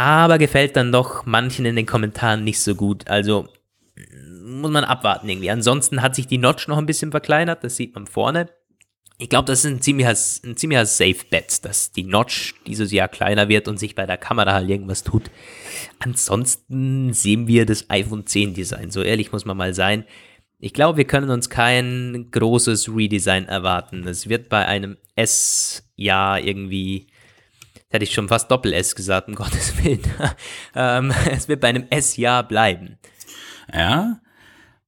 aber gefällt dann doch manchen in den Kommentaren nicht so gut. Also muss man abwarten irgendwie. Ansonsten hat sich die Notch noch ein bisschen verkleinert, das sieht man vorne. Ich glaube, das ist ein ziemlicher, ein ziemlicher Safe Bet, dass die Notch dieses Jahr kleiner wird und sich bei der Kamera halt irgendwas tut. Ansonsten sehen wir das iPhone 10 Design. So ehrlich muss man mal sein. Ich glaube, wir können uns kein großes Redesign erwarten. Es wird bei einem S-Jahr irgendwie hätte ich schon fast Doppel-S gesagt, um Gottes Willen. ähm, es wird bei einem S-Jahr bleiben. Ja,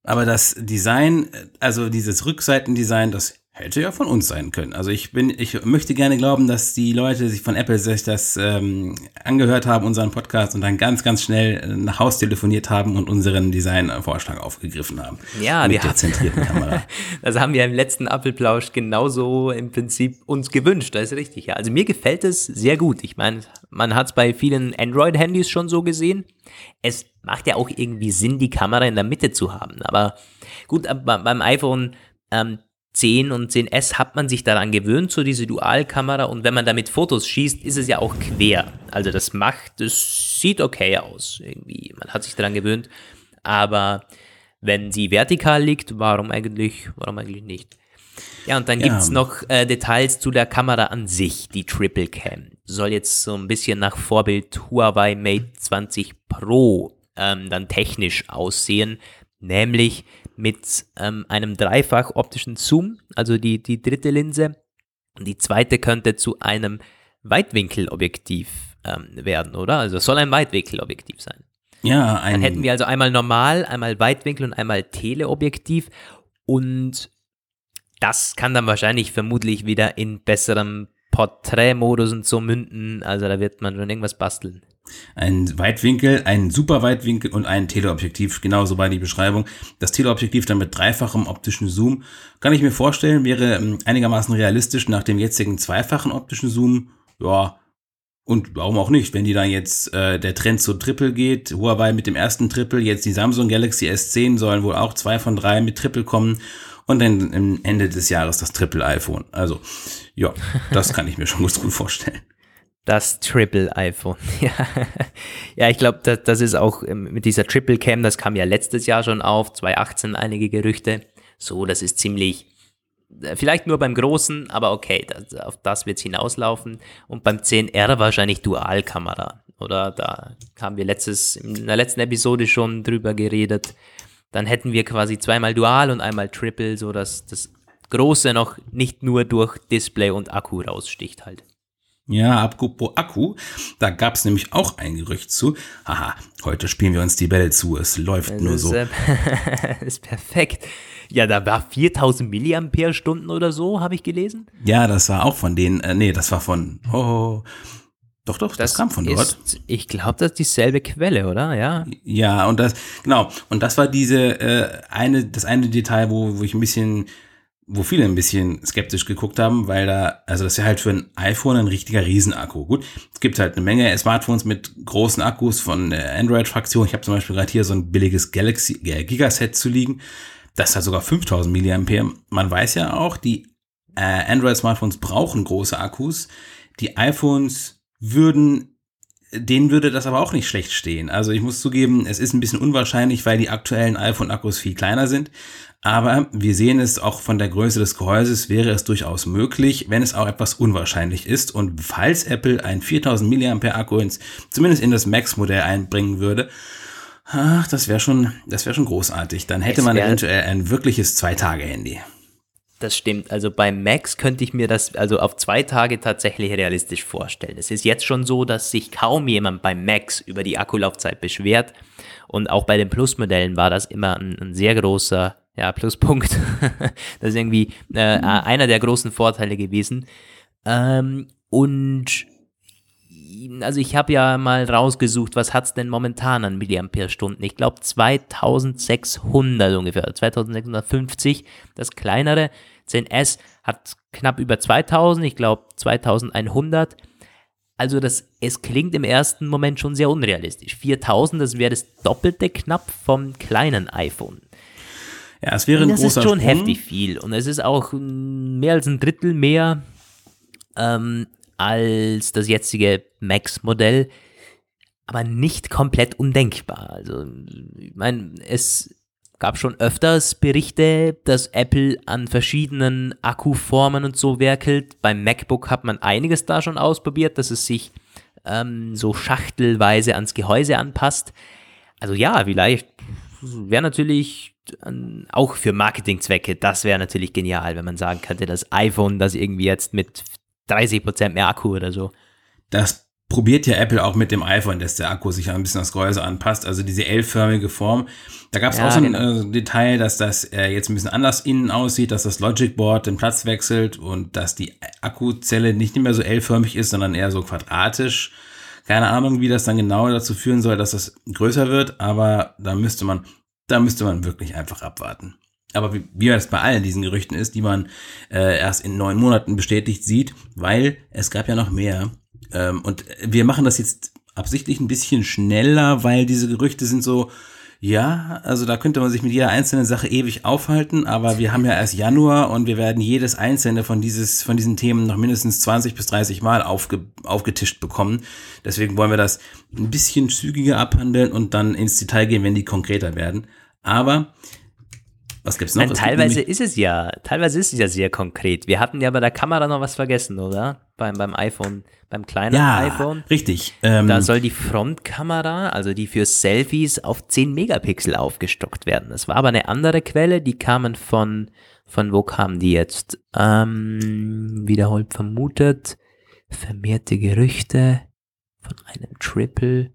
aber das Design, also dieses Rückseitendesign, das Hätte ja von uns sein können. Also ich bin, ich möchte gerne glauben, dass die Leute sich von Apple sich das ähm, angehört haben, unseren Podcast und dann ganz, ganz schnell nach Haus telefoniert haben und unseren Designvorschlag aufgegriffen haben. Ja, mit der zentrierten Kamera. das haben wir im letzten Apfelplausch genauso im Prinzip uns gewünscht. Das ist richtig. Ja. Also mir gefällt es sehr gut. Ich meine, man hat es bei vielen Android-Handys schon so gesehen. Es macht ja auch irgendwie Sinn, die Kamera in der Mitte zu haben. Aber gut, beim iPhone ähm, 10 und 10S hat man sich daran gewöhnt, so diese Dualkamera. Und wenn man damit Fotos schießt, ist es ja auch quer. Also das macht, das sieht okay aus. Irgendwie, man hat sich daran gewöhnt. Aber wenn sie vertikal liegt, warum eigentlich, warum eigentlich nicht? Ja, und dann ja. gibt es noch äh, Details zu der Kamera an sich, die Triple Cam. Soll jetzt so ein bisschen nach Vorbild Huawei Mate 20 Pro ähm, dann technisch aussehen. Nämlich mit ähm, einem dreifach optischen Zoom, also die, die dritte Linse. Und die zweite könnte zu einem Weitwinkelobjektiv ähm, werden, oder? Also es soll ein Weitwinkelobjektiv sein. Ja, ein Dann hätten wir also einmal normal, einmal Weitwinkel und einmal Teleobjektiv. Und das kann dann wahrscheinlich vermutlich wieder in besserem Porträtmodus und so münden. Also da wird man schon irgendwas basteln. Ein Weitwinkel, ein Superweitwinkel und ein Teleobjektiv. Genauso war die Beschreibung. Das Teleobjektiv dann mit dreifachem optischen Zoom. Kann ich mir vorstellen, wäre ähm, einigermaßen realistisch nach dem jetzigen zweifachen optischen Zoom. Ja, und warum auch nicht, wenn die dann jetzt äh, der Trend zu Triple geht, Huawei mit dem ersten Triple, jetzt die Samsung Galaxy S10 sollen wohl auch zwei von drei mit Triple kommen und dann am Ende des Jahres das Triple iPhone. Also ja, das kann ich mir schon gut, gut vorstellen. Das Triple iPhone. Ja, ja ich glaube, das, das ist auch ähm, mit dieser Triple Cam, das kam ja letztes Jahr schon auf, 2018 einige Gerüchte. So, das ist ziemlich äh, vielleicht nur beim Großen, aber okay, das, auf das wird es hinauslaufen. Und beim 10R wahrscheinlich Dualkamera. Oder da haben wir letztes, in der letzten Episode schon drüber geredet. Dann hätten wir quasi zweimal Dual und einmal Triple, so dass das Große noch nicht nur durch Display und Akku raussticht halt. Ja, apropos Akku, da gab es nämlich auch ein Gerücht zu. Haha, heute spielen wir uns die Bälle zu, es läuft das nur ist, so. Äh, ist perfekt. Ja, da war 4000 Milliampere-Stunden oder so, habe ich gelesen. Ja, das war auch von denen, äh, nee, das war von, oh, doch, doch, das, das kam von dort. Ist, ich glaube, das ist dieselbe Quelle, oder? Ja. Ja, und das, genau, und das war diese äh, eine, das eine Detail, wo, wo ich ein bisschen, wo viele ein bisschen skeptisch geguckt haben, weil da, also das ist ja halt für ein iPhone ein richtiger Riesenakku. Gut, es gibt halt eine Menge Smartphones mit großen Akkus von der Android-Fraktion. Ich habe zum Beispiel gerade hier so ein billiges Galaxy äh, Gigaset zu liegen. Das hat sogar 5000 mAh. Man weiß ja auch, die äh, Android-Smartphones brauchen große Akkus. Die iPhones würden, denen würde das aber auch nicht schlecht stehen. Also ich muss zugeben, es ist ein bisschen unwahrscheinlich, weil die aktuellen iPhone-Akkus viel kleiner sind. Aber wir sehen es auch von der Größe des Gehäuses wäre es durchaus möglich, wenn es auch etwas unwahrscheinlich ist. Und falls Apple ein 4000 mAh Akku ins, zumindest in das Max-Modell einbringen würde, Ach, das wäre schon, das wäre schon großartig. Dann hätte man eventuell ein wirkliches Zwei-Tage-Handy. Das stimmt. Also bei Max könnte ich mir das also auf zwei Tage tatsächlich realistisch vorstellen. Es ist jetzt schon so, dass sich kaum jemand beim Max über die Akkulaufzeit beschwert. Und auch bei den Plus-Modellen war das immer ein, ein sehr großer ja, Pluspunkt. das ist irgendwie äh, einer der großen Vorteile gewesen. Ähm, und also ich habe ja mal rausgesucht, was hat es denn momentan an Milliampere-Stunden? Ich glaube 2600 ungefähr, 2650. Das kleinere 10S hat knapp über 2000, ich glaube 2100. Also das, es klingt im ersten Moment schon sehr unrealistisch. 4000, das wäre das doppelte knapp vom kleinen iPhone. Ja, es wäre ein das großer ist schon Sprung. heftig viel und es ist auch mehr als ein Drittel mehr ähm, als das jetzige Max-Modell, aber nicht komplett undenkbar. Also, ich meine, es gab schon öfters Berichte, dass Apple an verschiedenen Akkuformen und so werkelt. Beim MacBook hat man einiges da schon ausprobiert, dass es sich ähm, so schachtelweise ans Gehäuse anpasst. Also ja, vielleicht wäre natürlich auch für Marketingzwecke, das wäre natürlich genial, wenn man sagen könnte, das iPhone, das irgendwie jetzt mit 30% mehr Akku oder so. Das probiert ja Apple auch mit dem iPhone, dass der Akku sich ein bisschen das Gehäuse anpasst, also diese L-förmige Form. Da gab es Ja, auch so ein genau. äh, Detail, dass das äh, jetzt ein bisschen anders innen aussieht, dass das Logic Board den Platz wechselt und dass die Akkuzelle nicht mehr so L-förmig ist, sondern eher so quadratisch. Keine Ahnung, wie das dann genau dazu führen soll, dass das größer wird, aber da müsste man, da müsste man wirklich einfach abwarten. Aber wie, wie das bei allen diesen Gerüchten ist, die man äh, erst in neun Monaten bestätigt sieht, weil es gab ja noch mehr. Ähm, und wir machen das jetzt absichtlich ein bisschen schneller, weil diese Gerüchte sind so, ja, also da könnte man sich mit jeder einzelnen Sache ewig aufhalten, aber wir haben ja erst Januar und wir werden jedes einzelne von, dieses, von diesen Themen noch mindestens 20 bis 30 Mal aufge, aufgetischt bekommen. Deswegen wollen wir das ein bisschen zügiger abhandeln und dann ins Detail gehen, wenn die konkreter werden. Aber was gibt's noch? Nein, teilweise ist es ja, teilweise ist es ja sehr konkret. Wir hatten ja bei der Kamera noch was vergessen, oder? Beim, beim iPhone, beim kleinen ja, iPhone. richtig. Ähm, Da soll die Frontkamera, also die für Selfies, auf 10 Megapixel aufgestockt werden. Das war aber eine andere Quelle, die kamen von, von wo kamen die jetzt? Ähm, wiederholt vermutet, vermehrte Gerüchte von einem Triple.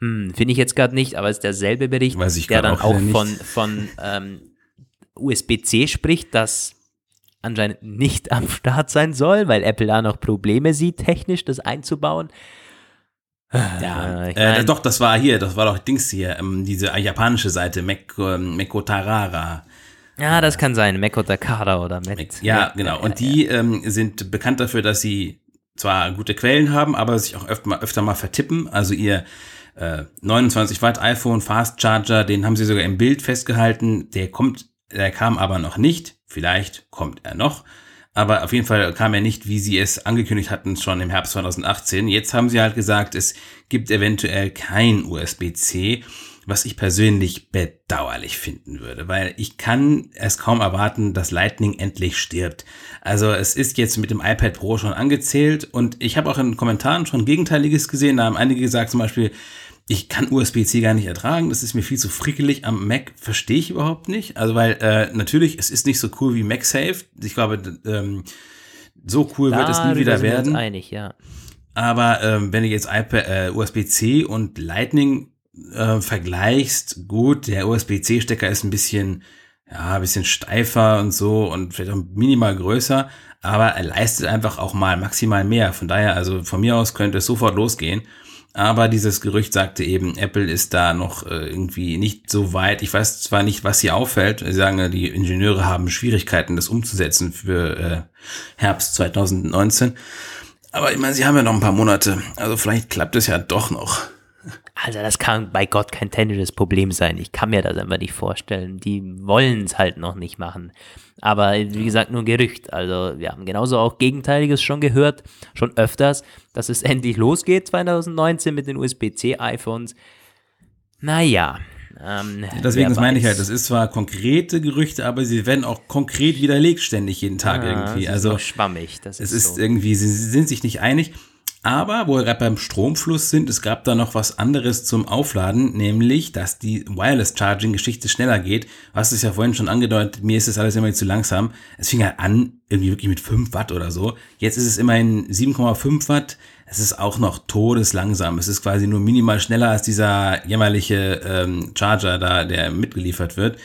Hm, finde ich jetzt gerade nicht, aber es ist derselbe Bericht, der dann auch auch von, von ähm, USB-C spricht, dass anscheinend nicht am Start sein soll, weil Apple da noch Probleme sieht, technisch das einzubauen. Ja, äh, äh, doch, das war hier, das war doch Dings hier, ähm, diese japanische Seite, Mek, äh, Mekotarara. Ja, das kann sein, Mekotakara oder Met. Ja, genau. Und die ähm, sind bekannt dafür, dass sie zwar gute Quellen haben, aber sich auch öfter mal, öfter mal vertippen. Also ihr äh, 29 Watt iPhone Fast Charger, den haben sie sogar im Bild festgehalten. Der kommt, der kam aber noch nicht. Vielleicht kommt er noch. Aber auf jeden Fall kam er nicht, wie sie es angekündigt hatten, schon im Herbst 2018. Jetzt haben sie halt gesagt, es gibt eventuell kein USB-C, was ich persönlich bedauerlich finden würde, weil ich kann es kaum erwarten, dass Lightning endlich stirbt. Also es ist jetzt mit dem iPad Pro schon angezählt und ich habe auch in Kommentaren schon Gegenteiliges gesehen. Da haben einige gesagt zum Beispiel, ich kann USB-C gar nicht ertragen, das ist mir viel zu frickelig am Mac, verstehe ich überhaupt nicht. Also weil äh, natürlich, es ist nicht so cool wie MagSafe. Ich glaube, ähm, so cool da wird es nie wieder werden. Wir einig, ja. Aber ähm, wenn du jetzt äh, USB-C und Lightning äh, vergleichst, gut, der USB-C-Stecker ist ein bisschen, ja, ein bisschen steifer und so und vielleicht auch minimal größer, aber er leistet einfach auch mal maximal mehr. Von daher, also von mir aus könnte es sofort losgehen. Aber dieses Gerücht sagte eben, Apple ist da noch äh, irgendwie nicht so weit. Ich weiß zwar nicht, was hier auffällt. Sie sagen, die Ingenieure haben Schwierigkeiten, das umzusetzen für äh, Herbst 2019. Aber ich meine, sie haben ja noch ein paar Monate. Also vielleicht klappt es ja doch noch. Also das kann bei Gott kein technisches Problem sein. Ich kann mir das einfach nicht vorstellen. Die wollen es halt noch nicht machen. Aber wie gesagt, nur Gerücht. Also wir haben genauso auch Gegenteiliges schon gehört, schon öfters, dass es endlich losgeht 2019 mit den USB-C-iPhones. Naja. Ähm, Deswegen das meine ich halt, das ist zwar konkrete Gerüchte, aber sie werden auch konkret widerlegt ständig jeden Tag ah, irgendwie. Also ist schwammig. Das ist es ist so. irgendwie, sie sind sich nicht einig. Aber wo wir gerade beim Stromfluss sind, es gab da noch was anderes zum Aufladen, nämlich, dass die Wireless Charging Geschichte schneller geht. Hast es ja vorhin schon angedeutet, mir ist das alles immer zu langsam. Es fing halt an, irgendwie wirklich mit 5 Watt oder so. Jetzt ist es immerhin 7,5 Watt. Es ist auch noch todeslangsam. Es ist quasi nur minimal schneller als dieser jämmerliche ähm, Charger da, der mitgeliefert wird.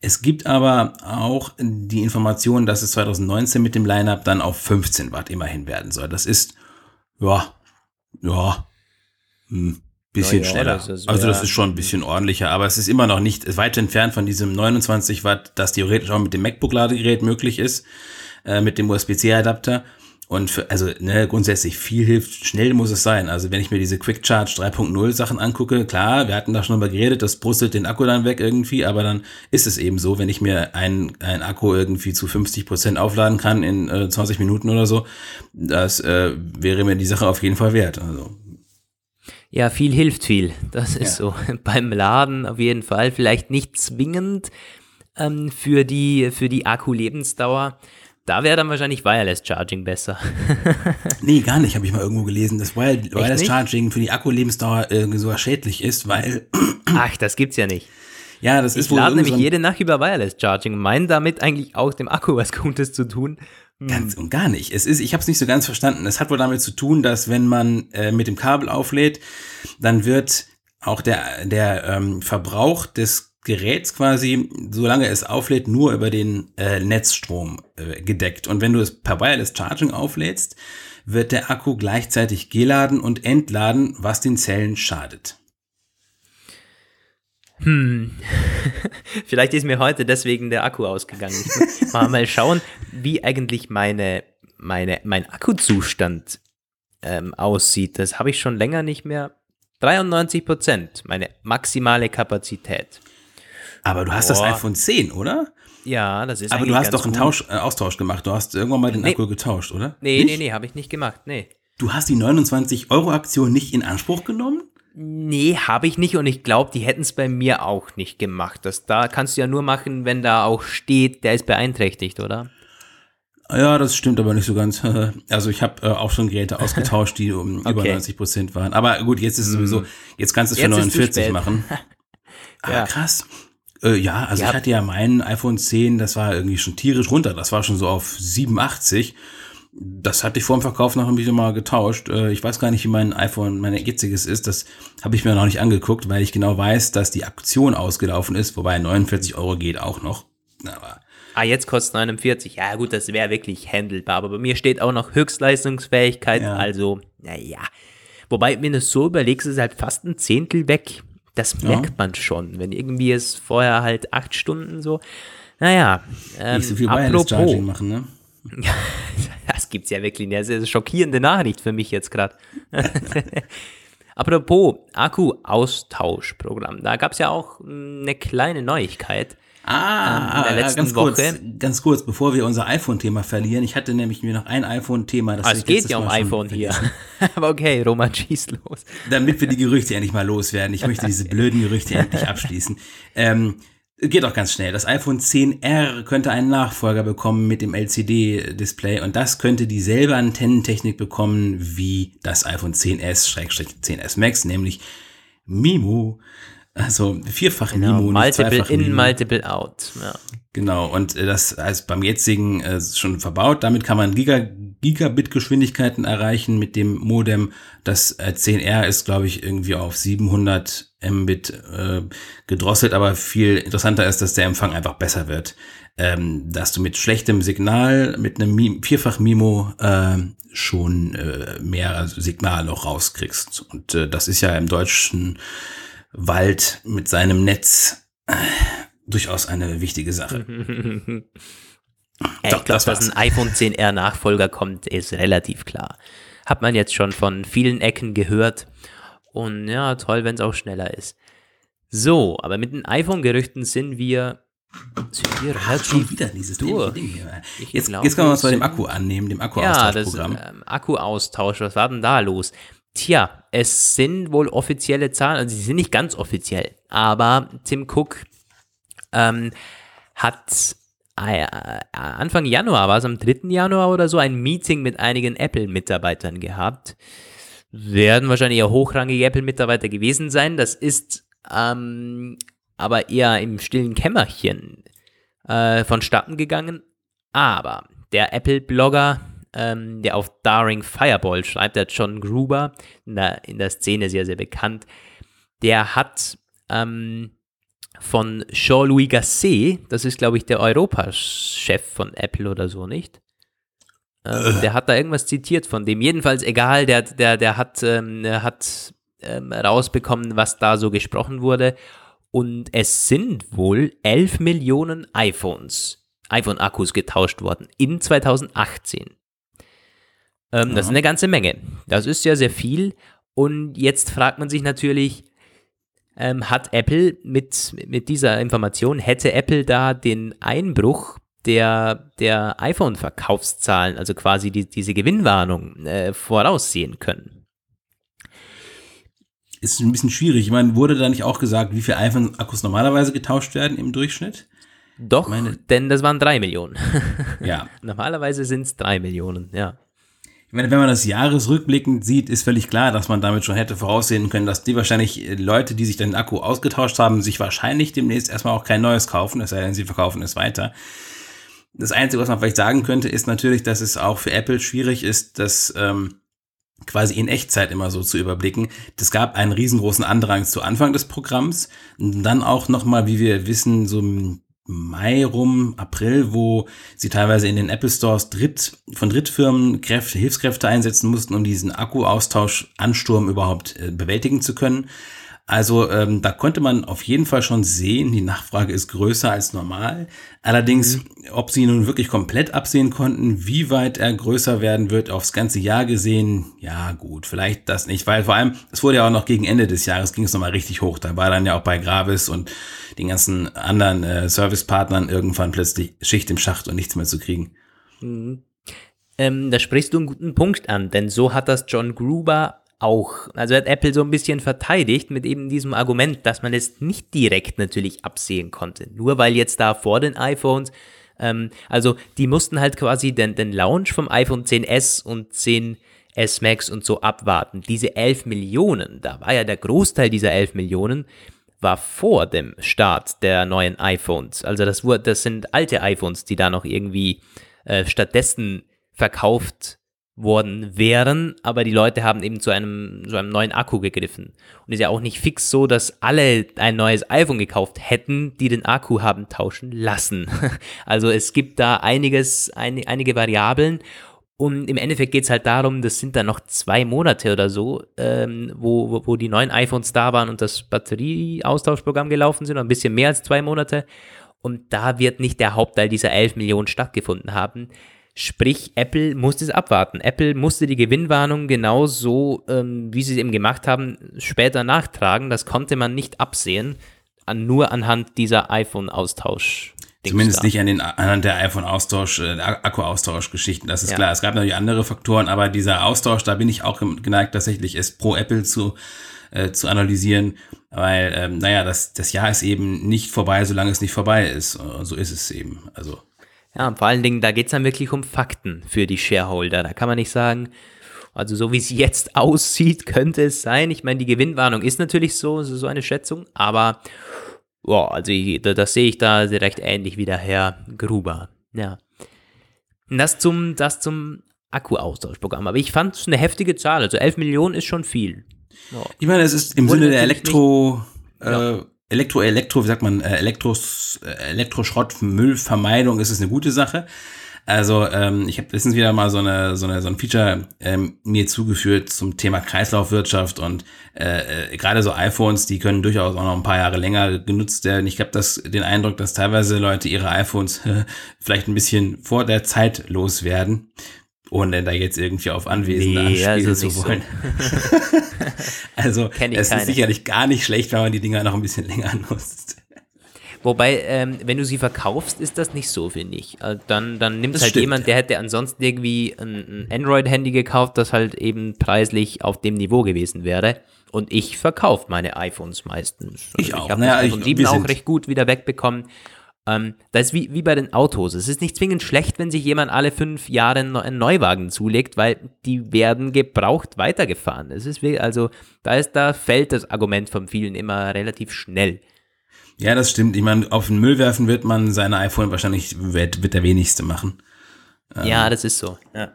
Es gibt aber auch die Information, dass es 2019 mit dem Lineup dann auf 15 Watt immerhin werden soll. Das ist ja, ja, hm, bisschen ja, schneller. Das ist, also das ist schon ein bisschen ordentlicher, aber es ist immer noch nicht weit entfernt von diesem 29 Watt, das theoretisch auch mit dem MacBook-Ladegerät möglich ist, äh, mit dem USB-C-Adapter. Und für, also ne, grundsätzlich viel hilft, schnell muss es sein. Also wenn ich mir diese Quick Charge 3.0 Sachen angucke, klar, wir hatten da schon mal geredet, das brustelt den Akku dann weg irgendwie, aber dann ist es eben so, wenn ich mir einen, einen Akku irgendwie zu 50 Prozent aufladen kann in äh, 20 Minuten oder so, das äh, wäre mir die Sache auf jeden Fall wert. Also. Ja, viel hilft viel. Das ist ja. so. Beim Laden auf jeden Fall. Vielleicht nicht zwingend ähm, für die, für die Akkulebensdauer. Da wäre dann wahrscheinlich Wireless Charging besser. nee, gar nicht, habe ich mal irgendwo gelesen, dass Wireless Charging für die Akkulebensdauer irgendwie sogar schädlich ist, weil. Ach, das gibt's ja nicht. Ja, das ist wohl. Ich lade nämlich jede Nacht über Wireless Charging und meine damit eigentlich auch dem Akku was Gutes zu tun. Hm. Ganz und gar nicht. Es ist, ich habe es nicht so ganz verstanden. Es hat wohl damit zu tun, dass wenn man äh, mit dem Kabel auflädt, dann wird auch der, der ähm, Verbrauch des Geräts quasi, solange es auflädt, nur über den äh, Netzstrom äh, gedeckt. Und wenn du es per Wireless Charging auflädst, wird der Akku gleichzeitig geladen und entladen, was den Zellen schadet. Hm. Vielleicht ist mir heute deswegen der Akku ausgegangen. Ich muss mal, mal schauen, wie eigentlich meine, meine, mein Akkuzustand ähm, aussieht. Das habe ich schon länger nicht mehr. 93 Prozent, meine maximale Kapazität. Aber du hast Boah. das iPhone 10, oder? Ja, das ist Aber du hast doch einen Tausch, äh, Austausch gemacht. Du hast irgendwann mal den nee. Akku getauscht, oder? Nee, nicht? nee, nee, habe ich nicht gemacht. Nee. Du hast die 29-Euro-Aktion nicht in Anspruch genommen? Nee, habe ich nicht und ich glaube, die hätten es bei mir auch nicht gemacht. Das, da kannst du ja nur machen, wenn da auch steht, der ist beeinträchtigt, oder? Ja, das stimmt aber nicht so ganz. Also ich habe äh, auch schon Geräte ausgetauscht, die um okay. über 90 Prozent waren. Aber gut, jetzt ist es sowieso, hm. jetzt kannst du es für 49 machen. ah, ja. krass. Äh, ja, also ja. ich hatte ja meinen iPhone 10, das war irgendwie schon tierisch runter. Das war schon so auf 87. Das hatte ich vor dem Verkauf noch ein bisschen mal getauscht. Äh, ich weiß gar nicht, wie mein iPhone, mein jetziges ist. Das habe ich mir noch nicht angeguckt, weil ich genau weiß, dass die Aktion ausgelaufen ist. Wobei 49 Euro geht auch noch. Aber Ah, jetzt kostet 49. Ja, gut, das wäre wirklich handelbar. Aber bei mir steht auch noch Höchstleistungsfähigkeit. Ja. Also, naja. Wobei, wenn du es so überlegst, ist halt fast ein Zehntel weg. Das merkt ja. man schon. Wenn irgendwie es vorher halt acht Stunden so. Naja. Ähm, Nicht so viel apropos, Charging machen, ne? das gibt's ja wirklich nicht. Das ist eine schockierende Nachricht für mich jetzt gerade. Apropos Akku-Austauschprogramm, da gab es ja auch eine kleine Neuigkeit. Ah, ähm, ganz kurz, Woche. ganz kurz, bevor wir unser iPhone-Thema verlieren. Ich hatte nämlich mir noch ein iPhone-Thema. Ah, es geht ja um iPhone hier. Aber okay, Roman, schieß los. Damit wir die Gerüchte endlich mal loswerden. Ich möchte diese blöden Gerüchte endlich abschließen. Ähm, Geht auch ganz schnell. Das iPhone 10R könnte einen Nachfolger bekommen mit dem LCD-Display und das könnte dieselbe Antennentechnik bekommen wie das iPhone 10s-10s Max, nämlich MIMO. Also vierfach genau, MIMO, Multiple in, MIMO. Multiple out. Ja. Genau, und äh, das ist beim jetzigen äh, schon verbaut. Damit kann man Giga, Gigabit-Geschwindigkeiten erreichen mit dem Modem. Das äh, 10R ist, glaube ich, irgendwie auf 700 Mbit äh, gedrosselt, aber viel interessanter ist, dass der Empfang einfach besser wird. Ähm, dass du mit schlechtem Signal, mit einem vierfach Mimo äh, schon äh, mehr Signal noch rauskriegst. Und äh, das ist ja im deutschen Wald mit seinem Netz äh, durchaus eine wichtige Sache. ja, Doch, ich glaube, dass ein iPhone 10R Nachfolger kommt, ist relativ klar. Hat man jetzt schon von vielen Ecken gehört. Und ja, toll, wenn es auch schneller ist. So, aber mit den iPhone-Gerüchten sind wir, sind wir relativ schon wieder dieses durch. Ding hier. Jetzt, glaub, jetzt können wir uns bei dem Akku annehmen, dem Akku-Austauschprogramm. Ja, das ähm, Akku-Austausch, was war denn da los? Tja, es sind wohl offizielle Zahlen, also sie sind nicht ganz offiziell, aber Tim Cook ähm, hat äh, Anfang Januar, war es am 3. Januar oder so, ein Meeting mit einigen Apple-Mitarbeitern gehabt. Werden wahrscheinlich eher hochrangige Apple-Mitarbeiter gewesen sein. Das ist ähm, aber eher im stillen Kämmerchen äh, vonstatten gegangen. Aber der Apple-Blogger ähm, der auf Daring Fireball schreibt, der John Gruber, in der, in der Szene sehr, sehr bekannt, der hat ähm, von Jean-Louis Gasset, das ist, glaube ich, der Europachef von Apple oder so, nicht? Ähm, äh. Der hat da irgendwas zitiert von dem. Jedenfalls egal, der, der, der hat, ähm, hat ähm, rausbekommen, was da so gesprochen wurde. Und es sind wohl 11 Millionen iPhones, iPhone-Akkus getauscht worden in 2018. Ähm, ja. Das ist eine ganze Menge. Das ist ja sehr viel. Und jetzt fragt man sich natürlich, ähm, hat Apple mit, mit dieser Information, hätte Apple da den Einbruch der, der iPhone-Verkaufszahlen, also quasi die, diese Gewinnwarnung, äh, voraussehen können? Ist ein bisschen schwierig. Ich meine, wurde da nicht auch gesagt, wie viele iPhone-Akkus normalerweise getauscht werden im Durchschnitt? Doch, meine, denn das waren drei Millionen. Ja. Normalerweise sind es drei Millionen, ja. Meine, wenn man das jahresrückblickend sieht, ist völlig klar, dass man damit schon hätte voraussehen können, dass die wahrscheinlich äh, Leute, die sich den Akku ausgetauscht haben, sich wahrscheinlich demnächst erstmal auch kein neues kaufen, es sei denn, sie verkaufen es weiter. Das Einzige, was man vielleicht sagen könnte, ist natürlich, dass es auch für Apple schwierig ist, das ähm, quasi in Echtzeit immer so zu überblicken. Es gab einen riesengroßen Andrang zu Anfang des Programms. Und dann auch nochmal, wie wir wissen, so Mai rum, April, wo sie teilweise in den Apple Stores Dritt, von Drittfirmen Kräfte, Hilfskräfte einsetzen mussten, um diesen Akku-Austausch-Ansturm überhaupt äh, bewältigen zu können. Also ähm, da konnte man auf jeden Fall schon sehen, die Nachfrage ist größer als normal. Allerdings, mhm. ob sie nun wirklich komplett absehen konnten, wie weit er größer werden wird, aufs ganze Jahr gesehen, ja gut, vielleicht das nicht, weil vor allem, es wurde ja auch noch gegen Ende des Jahres, ging es nochmal richtig hoch. Da war dann ja auch bei Gravis und den ganzen anderen äh, Servicepartnern irgendwann plötzlich Schicht im Schacht und nichts mehr zu kriegen. Mhm. Ähm, da sprichst du einen guten Punkt an, denn so hat das John Gruber auch, also hat Apple so ein bisschen verteidigt mit eben diesem Argument, dass man es nicht direkt natürlich absehen konnte. Nur weil jetzt da vor den iPhones, ähm, also die mussten halt quasi den, den Launch vom iPhone 10s und 10s Max und so abwarten. Diese 11 Millionen, da war ja der Großteil dieser 11 Millionen, war vor dem Start der neuen iPhones. Also das, das sind alte iPhones, die da noch irgendwie äh, stattdessen verkauft worden wären, aber die Leute haben eben zu einem, zu einem neuen Akku gegriffen. Und ist ja auch nicht fix so, dass alle ein neues iPhone gekauft hätten, die den Akku haben tauschen lassen. Also es gibt da einiges, ein, einige Variablen und im Endeffekt geht es halt darum, das sind dann noch zwei Monate oder so, ähm, wo, wo, wo die neuen iPhones da waren und das Batterieaustauschprogramm gelaufen sind, ein bisschen mehr als zwei Monate. Und da wird nicht der Hauptteil dieser 11 Millionen stattgefunden haben. Sprich, Apple musste es abwarten. Apple musste die Gewinnwarnung genauso, ähm, wie sie es eben gemacht haben, später nachtragen. Das konnte man nicht absehen, an, nur anhand dieser iPhone-Austausch. Zumindest da. nicht an den anhand der iPhone-Austausch, äh, Akku-Austausch-Geschichten, das ist ja. klar. Es gab natürlich andere Faktoren, aber dieser Austausch, da bin ich auch geneigt, tatsächlich es pro Apple zu, äh, zu analysieren, weil, ähm, naja, das, das Jahr ist eben nicht vorbei, solange es nicht vorbei ist. Und so ist es eben. Also. Ja, vor allen Dingen, da geht es dann wirklich um Fakten für die Shareholder. Da kann man nicht sagen, also so wie es jetzt aussieht, könnte es sein. Ich meine, die Gewinnwarnung ist natürlich so, so eine Schätzung, aber boah, also ich, das sehe ich da recht ähnlich wie der Herr Gruber. Ja. Das zum, das zum Akku-Austauschprogramm. Aber ich fand es eine heftige Zahl. Also 11 Millionen ist schon viel. Ja. Ich meine, es ist im Sinne der Elektro, äh, Elektro, Elektro, wie sagt man, äh, Elektros, äh, Elektroschrott, Müllvermeidung ist es eine gute Sache. Also ähm, ich habe letztens wieder mal so eine so eine so ein Feature ähm, mir zugeführt zum Thema Kreislaufwirtschaft und äh, äh, gerade so iPhones, die können durchaus auch noch ein paar Jahre länger genutzt werden. Ich habe das den Eindruck, dass teilweise Leute ihre iPhones vielleicht ein bisschen vor der Zeit loswerden ohne da jetzt irgendwie auf Anwesende nee, anspielen also zu wollen. So. also es keine. ist sicherlich gar nicht schlecht, wenn man die Dinger noch ein bisschen länger nutzt. Wobei, ähm, wenn du sie verkaufst, ist das nicht so, finde ich. Äh, dann, dann nimmt das halt stimmt, jemand, der hätte ansonsten irgendwie ein, ein Android-Handy gekauft, das halt eben preislich auf dem Niveau gewesen wäre. Und ich verkaufe meine iPhones meistens. Also ich auch. Ich habe naja, 7 auch recht gut wieder wegbekommen. Ähm, das ist wie, wie bei den Autos. Es ist nicht zwingend schlecht, wenn sich jemand alle fünf Jahre einen Neuwagen zulegt, weil die werden gebraucht weitergefahren. Es ist also, da ist, da fällt das Argument von vielen immer relativ schnell. Ja, das stimmt. Ich meine, auf den Müll werfen wird man seine iPhone wahrscheinlich, wird, wird der wenigste machen. Ähm, ja, das ist so. Ja.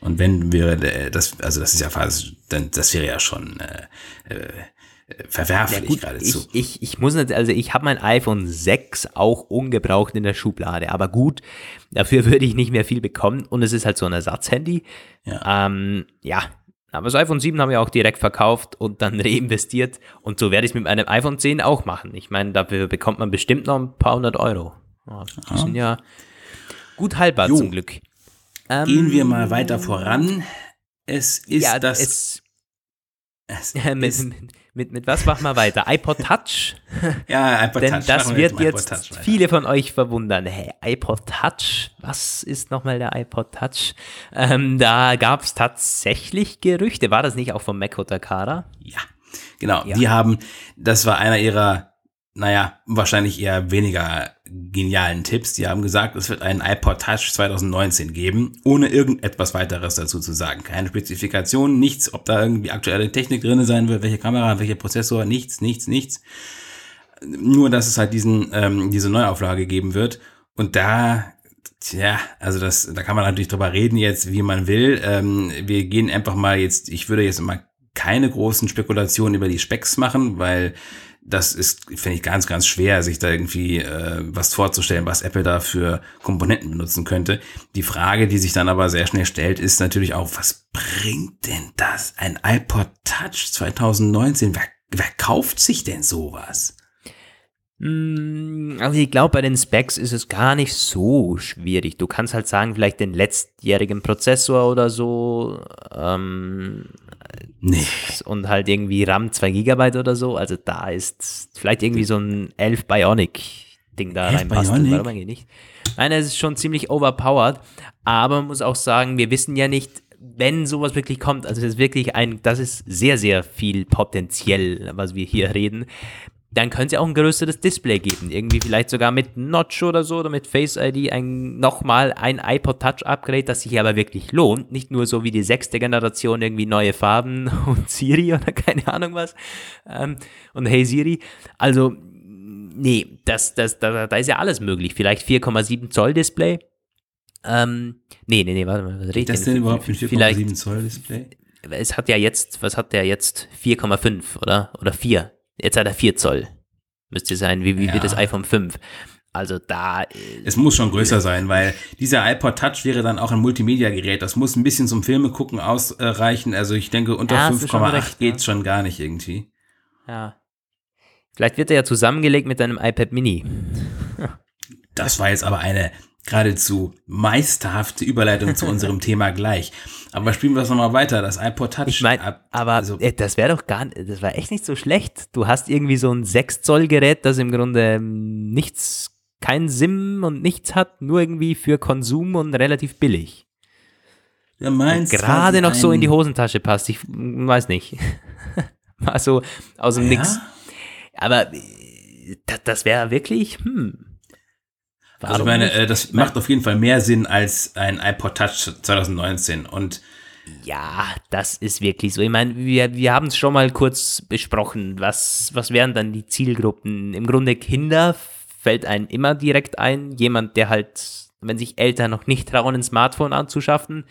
Und wenn wäre das, also das ist ja fast, das wäre ja schon äh, äh, verwerflich ja, geradezu. Ich, ich, ich muss nicht, also ich habe mein iPhone 6 auch ungebraucht in der Schublade, aber gut, dafür würde ich nicht mehr viel bekommen und es ist halt so ein Ersatzhandy. Ja. Ähm, ja, aber das iPhone 7 haben wir auch direkt verkauft und dann reinvestiert. Und so werde ich es mit meinem iPhone 10 auch machen. Ich meine, dafür bekommt man bestimmt noch ein paar hundert Euro. die ja. sind ja gut haltbar jo. zum Glück. Ähm, Gehen wir mal weiter voran. Es ist ja, das. Es, es mit, mit, mit was machen wir weiter? iPod Touch? ja, iPod Denn Touch. Denn das wird jetzt, viele von euch verwundern. Hey, iPod Touch? Was ist nochmal der iPod Touch? Ähm, da gab es tatsächlich Gerüchte. War das nicht auch von Mac Takara? Ja, genau. Ja. Die haben, das war einer ihrer naja, wahrscheinlich eher weniger genialen Tipps. Die haben gesagt, es wird einen iPod Touch 2019 geben, ohne irgendetwas weiteres dazu zu sagen. Keine Spezifikation, nichts, ob da irgendwie aktuelle Technik drin sein wird, welche Kamera, welcher Prozessor, nichts, nichts, nichts. Nur, dass es halt diesen, ähm, diese Neuauflage geben wird. Und da, tja, also das, da kann man natürlich drüber reden jetzt, wie man will. Ähm, wir gehen einfach mal jetzt, ich würde jetzt mal keine großen Spekulationen über die Specs machen, weil das ist, finde ich, ganz, ganz schwer, sich da irgendwie äh, was vorzustellen, was Apple da für Komponenten benutzen könnte. Die Frage, die sich dann aber sehr schnell stellt, ist natürlich auch, was bringt denn das? Ein iPod Touch 2019? Wer, wer kauft sich denn sowas? Hm, also ich glaube, bei den Specs ist es gar nicht so schwierig. Du kannst halt sagen, vielleicht den letztjährigen Prozessor oder so. Ähm, nee. Und halt irgendwie RAM 2 GB oder so. Also da ist vielleicht irgendwie so ein 11 Bionic-Ding da reinpasst. Warum eigentlich nicht? Nein, es ist schon ziemlich overpowered. Aber man muss auch sagen, wir wissen ja nicht, wenn sowas wirklich kommt, also es ist wirklich ein, das ist sehr, sehr viel potenziell, was wir hier reden dann können sie auch ein größeres Display geben. Irgendwie vielleicht sogar mit Notch oder so oder mit Face ID ein, nochmal ein iPod Touch Upgrade, das sich aber wirklich lohnt. Nicht nur so wie die sechste Generation irgendwie neue Farben und Siri oder keine Ahnung was. Ähm, und Hey Siri. Also, nee, das, das, da, da ist ja alles möglich. Vielleicht 4,7 Zoll Display. Ähm, nee, nee, nee, warte mal, was Geht das denn überhaupt mit 4,7 Zoll Display? Es hat ja jetzt, was hat der jetzt? 4,5 oder? Oder 4? Jetzt hat er 4 Zoll. Müsste sein, wie, wie ja. wird das iPhone 5? Also da. Äh, es muss schon größer sein, weil dieser iPod Touch wäre dann auch ein Multimedia-Gerät. Das muss ein bisschen zum Filme gucken ausreichen. Also ich denke, unter ja, 5,8 geht schon gar nicht irgendwie. Ja. Vielleicht wird er ja zusammengelegt mit deinem iPad Mini. das war jetzt aber eine geradezu meisterhafte Überleitung zu unserem Thema gleich. Aber spielen wir das nochmal weiter, das iPod Touch. Ich meine, aber also, äh, das wäre doch gar nicht, das war echt nicht so schlecht. Du hast irgendwie so ein 6 Zoll Gerät, das im Grunde ähm, nichts, kein SIM und nichts hat, nur irgendwie für Konsum und relativ billig. Ja, meinst Gerade noch so in die Hosentasche passt. Ich weiß nicht. War so aus dem ja? Nix. Aber äh, das, das wäre wirklich, hm, Warum also ich meine, äh, das macht auf jeden Fall mehr Sinn als ein iPod Touch 2019 und ja, das ist wirklich so. Ich meine, wir, wir haben es schon mal kurz besprochen. Was, was wären dann die Zielgruppen? Im Grunde Kinder fällt einem immer direkt ein. Jemand, der halt, wenn sich Eltern noch nicht trauen, ein Smartphone anzuschaffen,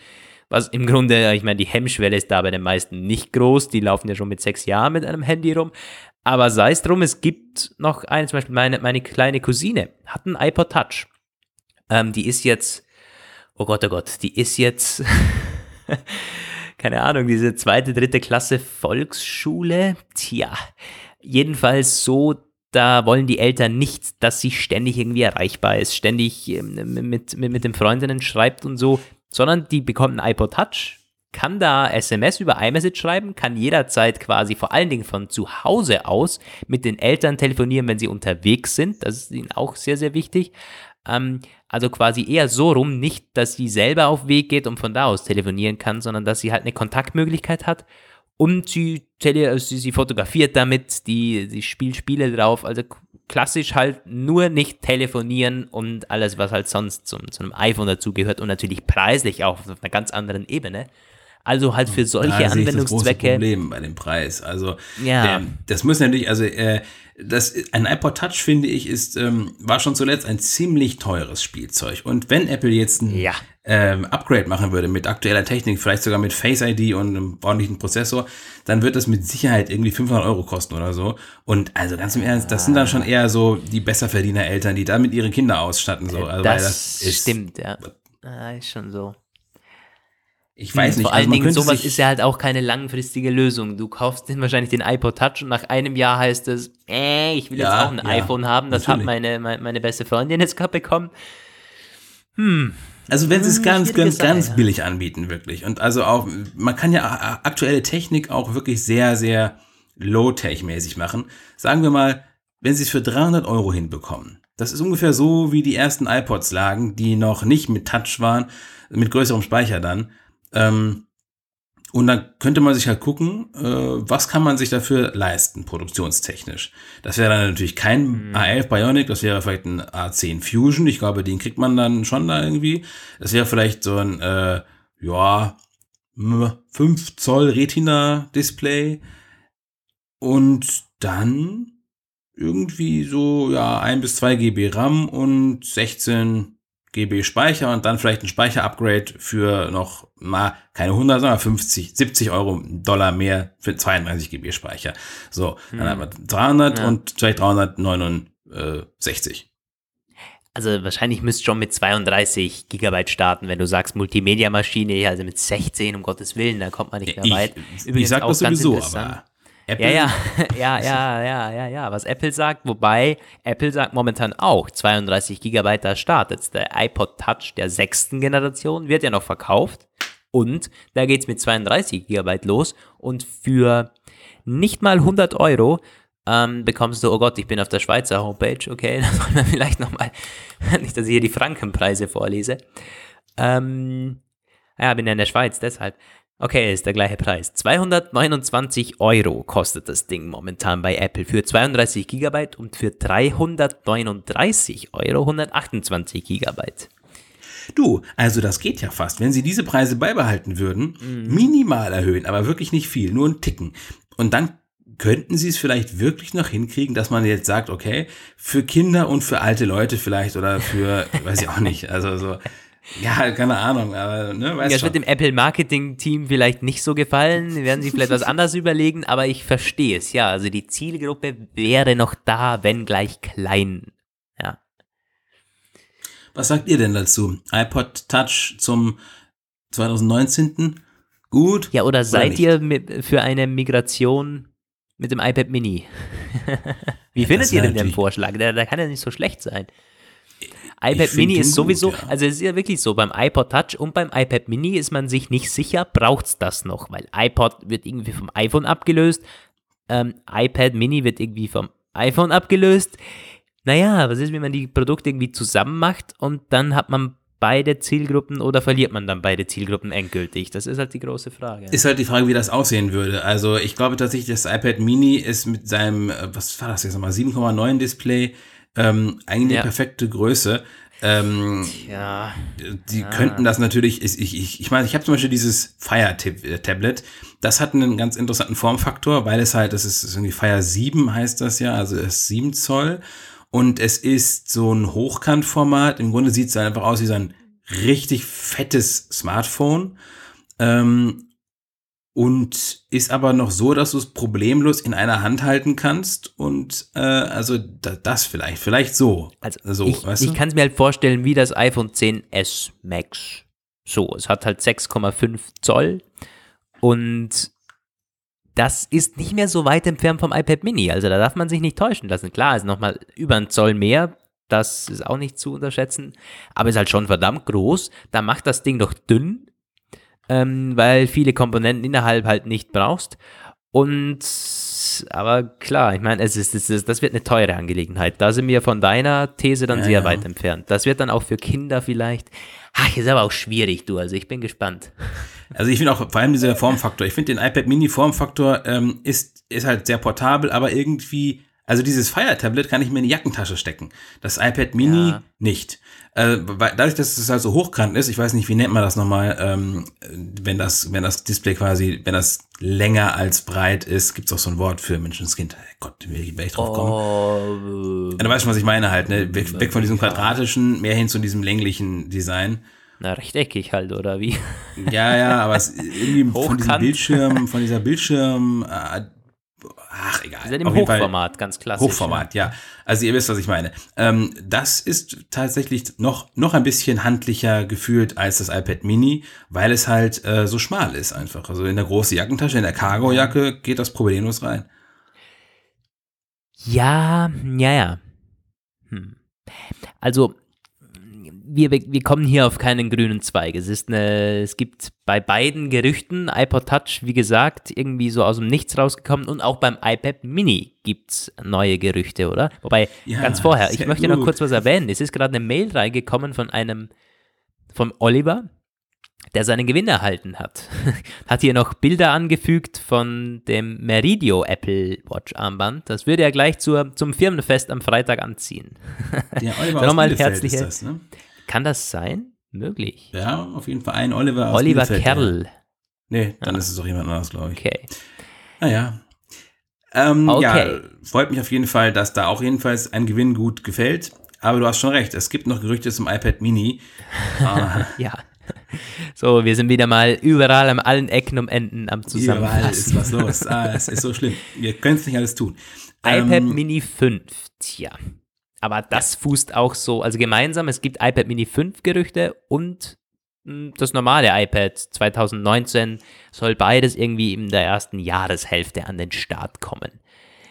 was im Grunde, ich meine, die Hemmschwelle ist da bei den meisten nicht groß. Die laufen ja schon mit sechs Jahren mit einem Handy rum. Aber sei es drum, es gibt noch eine, zum Beispiel meine, meine kleine Cousine hat einen iPod Touch. Ähm, die ist jetzt, oh Gott, oh Gott, die ist jetzt, keine Ahnung, diese zweite, dritte Klasse Volksschule. Tja, jedenfalls so, da wollen die Eltern nicht, dass sie ständig irgendwie erreichbar ist, ständig ähm, mit, mit, mit den Freundinnen schreibt und so, sondern die bekommt einen iPod Touch, kann da SMS über iMessage schreiben, kann jederzeit quasi vor allen Dingen von zu Hause aus mit den Eltern telefonieren, wenn sie unterwegs sind. Das ist ihnen auch sehr, sehr wichtig. Ähm, also quasi eher so rum, nicht, dass sie selber auf Weg geht und von da aus telefonieren kann, sondern dass sie halt eine Kontaktmöglichkeit hat und sie, tele sie, sie fotografiert damit, die, sie spielt Spiele drauf. Also klassisch halt nur nicht telefonieren und alles, was halt sonst zum, zu einem iPhone dazugehört und natürlich preislich auch auf einer ganz anderen Ebene. Also halt für solche da Anwendungszwecke. Das Problem bei dem Preis. Also ja. Der, das muss natürlich, also äh, das, ein iPod Touch finde ich ist ähm, war schon zuletzt ein ziemlich teures Spielzeug. Und wenn Apple jetzt ein ja. ähm, Upgrade machen würde mit aktueller Technik, vielleicht sogar mit Face ID und einem ordentlichen Prozessor, dann wird das mit Sicherheit irgendwie 500 Euro kosten oder so. Und also ganz im Ernst, das sind dann schon eher so die Besserverdiener Eltern, die damit ihre Kinder ausstatten so. Also, das, das ist, stimmt, ja. Ah, ist schon so. Ich weiß hm, nicht. Vor allen also Dingen, sowas ist ja halt auch keine langfristige Lösung. Du kaufst den wahrscheinlich den iPod Touch und nach einem Jahr heißt es, äh, ich will ja, jetzt auch ein ja, iPhone haben. Das natürlich. hat meine, meine, meine beste Freundin jetzt gerade bekommen. Hm. Also wenn sie es hm, ganz, ganz, ganz sein, billig anbieten, wirklich. Und also auch, man kann ja aktuelle Technik auch wirklich sehr, sehr low-tech-mäßig machen. Sagen wir mal, wenn sie es für 300 Euro hinbekommen. Das ist ungefähr so, wie die ersten iPods lagen, die noch nicht mit Touch waren, mit größerem Speicher dann ähm, und dann könnte man sich halt gucken, äh, was kann man sich dafür leisten, produktionstechnisch. Das wäre dann natürlich kein mhm. A11 Bionic, das wäre vielleicht ein A10 Fusion. Ich glaube, den kriegt man dann schon da irgendwie. Das wäre vielleicht so ein, äh, ja, 5 Zoll Retina-Display. Und dann irgendwie so, ja, 1 bis 2 GB RAM und 16 GB Speicher und dann vielleicht ein Speicher-Upgrade für noch mal keine 100, sondern 50, 70 Euro Dollar mehr für 32 GB Speicher. So, dann hm. haben wir 300 ja. und vielleicht 369. Also wahrscheinlich müsst schon mit 32 Gigabyte starten, wenn du sagst Multimedia-Maschine, also mit 16, um Gottes Willen, da kommt man nicht mehr weit. Übrigens ich sag das sowieso, aber Apple? Ja, ja, ja, ja, ja, ja, ja, was Apple sagt, wobei Apple sagt momentan auch 32 Gigabyte da startet. Der iPod Touch der sechsten Generation wird ja noch verkauft und da geht's mit 32 Gigabyte los und für nicht mal 100 Euro ähm, bekommst du, oh Gott, ich bin auf der Schweizer Homepage, okay, da soll man vielleicht nochmal, nicht, dass ich hier die Frankenpreise vorlese. Ähm, ja, bin ja in der Schweiz, deshalb. Okay, ist der gleiche Preis. 229 Euro kostet das Ding momentan bei Apple für 32 GB und für 339 Euro 128 GB. Du, also das geht ja fast. Wenn sie diese Preise beibehalten würden, mhm. minimal erhöhen, aber wirklich nicht viel, nur ein Ticken. Und dann könnten sie es vielleicht wirklich noch hinkriegen, dass man jetzt sagt, okay, für Kinder und für alte Leute vielleicht oder für, weiß ich auch nicht, also so Ja, keine Ahnung, aber ne, weißt Das wird dem Apple Marketing Team vielleicht nicht so gefallen, werden sie vielleicht was anderes überlegen, aber ich verstehe es, ja. Also die Zielgruppe wäre noch da, wenn gleich klein. Was sagt ihr denn dazu? iPod Touch zum 2019. Gut. Ja, oder seid nicht? ihr für eine Migration mit dem iPad Mini? Wie Ja, findet ihr denn den Vorschlag? Der, der kann ja nicht so schlecht sein. iPad Mini ist sowieso, gut, ja. also es ist ja wirklich so, beim iPod Touch und beim iPad Mini ist man sich nicht sicher, braucht es das noch? Weil iPod wird irgendwie vom iPhone abgelöst, ähm, iPad Mini wird irgendwie vom iPhone abgelöst. Naja, was ist, wenn man die Produkte irgendwie zusammen macht und dann hat man beide Zielgruppen oder verliert man dann beide Zielgruppen endgültig? Das ist halt die große Frage. Ist halt die Frage, wie das aussehen würde. Also ich glaube tatsächlich, das iPad Mini ist mit seinem, äh, was war das jetzt nochmal, 7,9 Display, ähm, eigentlich Ja. eine perfekte Größe. Ähm, ja. die könnten das natürlich, ich, ich, ich, ich meine, ich habe zum Beispiel dieses Fire Tab- äh, Tablet, das hat einen ganz interessanten Formfaktor, weil es halt, das ist, das ist irgendwie Fire 7 heißt das ja, also es ist 7 Zoll und es ist so ein Hochkantformat, im Grunde sieht es einfach aus wie so ein richtig fettes Smartphone. Ähm, und ist aber noch so, dass du es problemlos in einer Hand halten kannst. Und äh, also da, das vielleicht, vielleicht so. Also so, ich, weißt ich kann es mir halt vorstellen wie das iPhone 10s Max. So, es hat halt 6,5 Zoll. Und das ist nicht mehr so weit entfernt vom iPad Mini. Also da darf man sich nicht täuschen lassen. Klar, ist nochmal über einen Zoll mehr. Das ist auch nicht zu unterschätzen. Aber ist halt schon verdammt groß. Da macht das Ding doch dünn, ähm, weil viele Komponenten innerhalb halt nicht brauchst. Und aber klar, ich meine, es ist, es ist, das wird eine teure Angelegenheit. Da sind wir von deiner These dann Ja, sehr ja. weit entfernt. Das wird dann auch für Kinder vielleicht. Ach, ist aber auch schwierig, du. Also ich bin gespannt. Also ich finde auch vor allem dieser Formfaktor. Ich finde den iPad Mini Formfaktor ähm, ist, ist halt sehr portabel, aber irgendwie, also dieses Fire Tablet kann ich mir in die Jackentasche stecken. Das iPad Mini Ja. nicht. Äh, weil, dadurch, dass es halt so hochkant ist, ich weiß nicht, wie nennt man das nochmal, ähm, wenn das, wenn das Display quasi, wenn das länger als breit ist, gibt es auch so ein Wort für Menschenskind. Gott, wie werde ich drauf kommen? Oh, Ja, du weißt schon, was ich meine halt, ne? Weg, weg von diesem quadratischen, mehr hin zu diesem länglichen Design. Na, rechteckig halt, oder wie? Ja, ja, aber es irgendwie von diesem. Bildschirm, von dieser Bildschirm, äh, ach egal. Das ist im Auf Fall Hochformat, ganz klassisch. Hochformat, ja. Also ihr wisst, was ich meine. Ähm, das ist tatsächlich noch, noch ein bisschen handlicher gefühlt als das iPad Mini, weil es halt äh, so schmal ist einfach. Also in der großen Jackentasche, in der Cargo-Jacke geht das problemlos rein. Ja, ja, ja. Hm. Also, wir, wir kommen hier auf keinen grünen Zweig. Es ist eine, es gibt bei beiden Gerüchten, iPod Touch, wie gesagt, irgendwie so aus dem Nichts rausgekommen und auch beim iPad Mini gibt es neue Gerüchte, oder? Wobei, Ja, ganz vorher, ich möchte noch gut. kurz was erwähnen. Es ist gerade eine Mail reingekommen von einem, von Oliver, der seinen Gewinn erhalten hat. hat hier noch Bilder angefügt von dem Meridio Apple Watch Armband. Das würde er gleich zur, zum Firmenfest am Freitag anziehen. Der Oliver nochmal herzliche- ist das, ne? Kann das sein? Möglich. Ja, auf jeden Fall ein Oliver aus Oliver Bielefeld, Kerl. Ja. Nee, dann ist es doch jemand anderes, glaube ich. Okay. Naja. Ähm, Okay. Ja, freut mich auf jeden Fall, dass da auch jedenfalls ein Gewinn gut gefällt. Aber du hast schon recht, es gibt noch Gerüchte zum iPad Mini. Ah, Ja. So, wir sind wieder mal überall an allen Ecken und Enden am überall Zusammenfassen. ist was los. Ah, es ist so schlimm. Wir können es nicht alles tun. iPad Ähm, Mini 5, tja. Aber das fußt auch so, also gemeinsam, es gibt iPad Mini 5 Gerüchte und mh, das normale iPad 2019 soll beides irgendwie in der ersten Jahreshälfte an den Start kommen.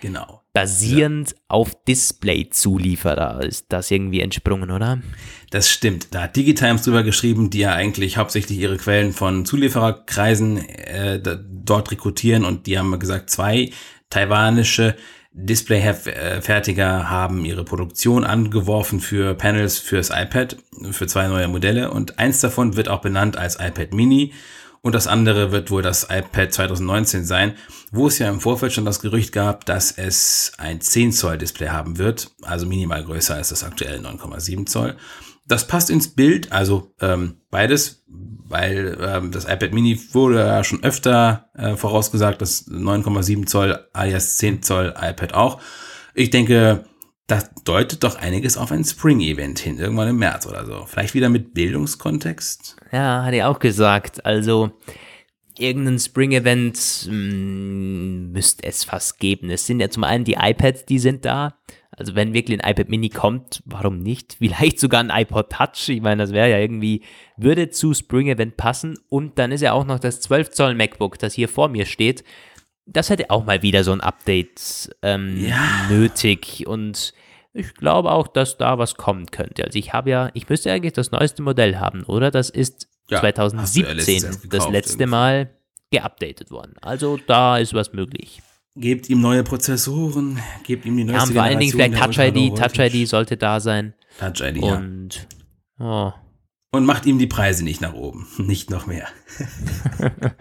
Genau. Basierend auf Display-Zulieferer ist das irgendwie entsprungen, oder? Das stimmt. Da hat Digitimes drüber geschrieben, die ja eigentlich hauptsächlich ihre Quellen von Zuliefererkreisen äh, dort rekrutieren und die haben gesagt, zwei taiwanische Displayfertiger haben ihre Produktion angeworfen für Panels fürs iPad, für zwei neue Modelle. Und eins davon wird auch benannt als iPad Mini. Und das andere wird wohl das iPad 2019 sein, wo es ja im Vorfeld schon das Gerücht gab, dass es ein 10 Zoll Display haben wird, also minimal größer als das aktuelle 9,7 Zoll. Das passt ins Bild, also ähm, beides, weil ähm, das iPad Mini wurde ja schon öfter äh, vorausgesagt, das 9,7 Zoll alias 10 Zoll iPad auch. Ich denke, das deutet doch einiges auf ein Spring-Event hin, irgendwann im März oder so. Vielleicht wieder mit Bildungskontext? Ja, hat er auch gesagt. Also irgendein Spring-Event hm, müsste es fast geben. Es sind ja zum einen die iPads, die sind da. Also wenn wirklich ein iPad Mini kommt, warum nicht? Vielleicht sogar ein iPod Touch. Ich meine, das wäre ja irgendwie, würde zu Spring Event passen. Und dann ist ja auch noch das 12 Zoll MacBook, das hier vor mir steht. Das hätte auch mal wieder so ein Update ähm, ja. nötig. Und ich glaube auch, dass da was kommen könnte. Also ich habe ja, ich müsste eigentlich das neueste Modell haben, oder? Das ist ja, 2017 ja das letzte irgendwie. Mal geupdatet worden. Also da ist was möglich. Gebt ihm neue Prozessoren, gebt ihm die neueste Ja, vor allen Dingen vielleicht Touch ID, Touch ID sollte da sein. Touch ID, und, ja. Oh. Und macht ihm die Preise nicht nach oben, nicht noch mehr.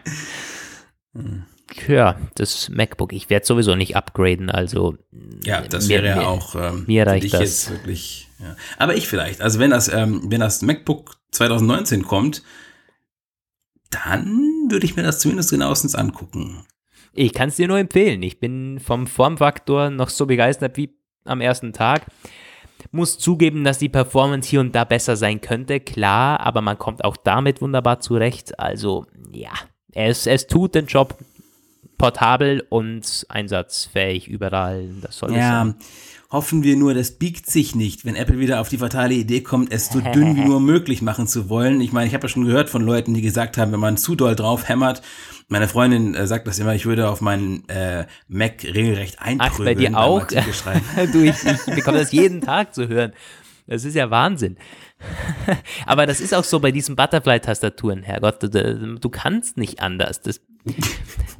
Ja, das MacBook, ich werde sowieso nicht upgraden, also. Ja, das wäre ja auch ähm, mir reicht das. jetzt wirklich. Ja. Aber ich vielleicht. Also wenn das, ähm, wenn das MacBook 2019 kommt, dann würde ich mir das zumindest genauestens angucken. Ich kann es dir nur empfehlen. Ich bin vom Formfaktor noch so begeistert wie am ersten Tag. Muss zugeben, dass die Performance hier und da besser sein könnte, klar, aber man kommt auch damit wunderbar zurecht. Also ja, es, es tut den Job portabel und einsatzfähig überall. Das soll ja, sein. Hoffen wir nur, das biegt sich nicht, wenn Apple wieder auf die fatale Idee kommt, es so dünn wie nur möglich machen zu wollen. Ich meine, ich habe ja schon gehört von Leuten, die gesagt haben, wenn man zu doll drauf hämmert, meine Freundin äh, sagt das immer, ich würde auf meinen äh, Mac regelrecht einprügeln. Ach, bei dir auch? du, ich, ich bekomme das jeden Tag zu hören. Das ist ja Wahnsinn. Aber das ist auch so bei diesen Butterfly-Tastaturen, Herrgott, du, du, kannst nicht anders. Das,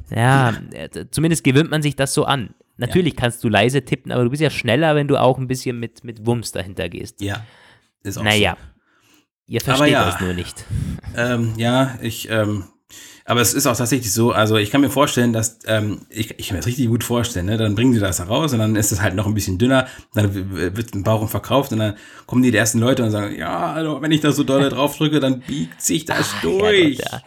ja, zumindest gewöhnt man sich das so an. Natürlich ja. kannst du leise tippen, aber du bist ja schneller, wenn du auch ein bisschen mit, mit Wumms dahinter gehst. Ja, ist auch Naja, so. ihr versteht ja, das nur nicht. Ähm, ja, ich ähm, aber es ist auch tatsächlich so, also ich kann mir vorstellen, dass, ähm, ich, ich kann mir das richtig gut vorstellen, ne? dann bringen die das heraus und dann ist es halt noch ein bisschen dünner, dann wird ein Bauch verkauft und dann kommen die, ersten Leute und sagen, ja, also wenn ich da so doll drauf drücke, dann biegt sich das Ach, durch. Ja, ja,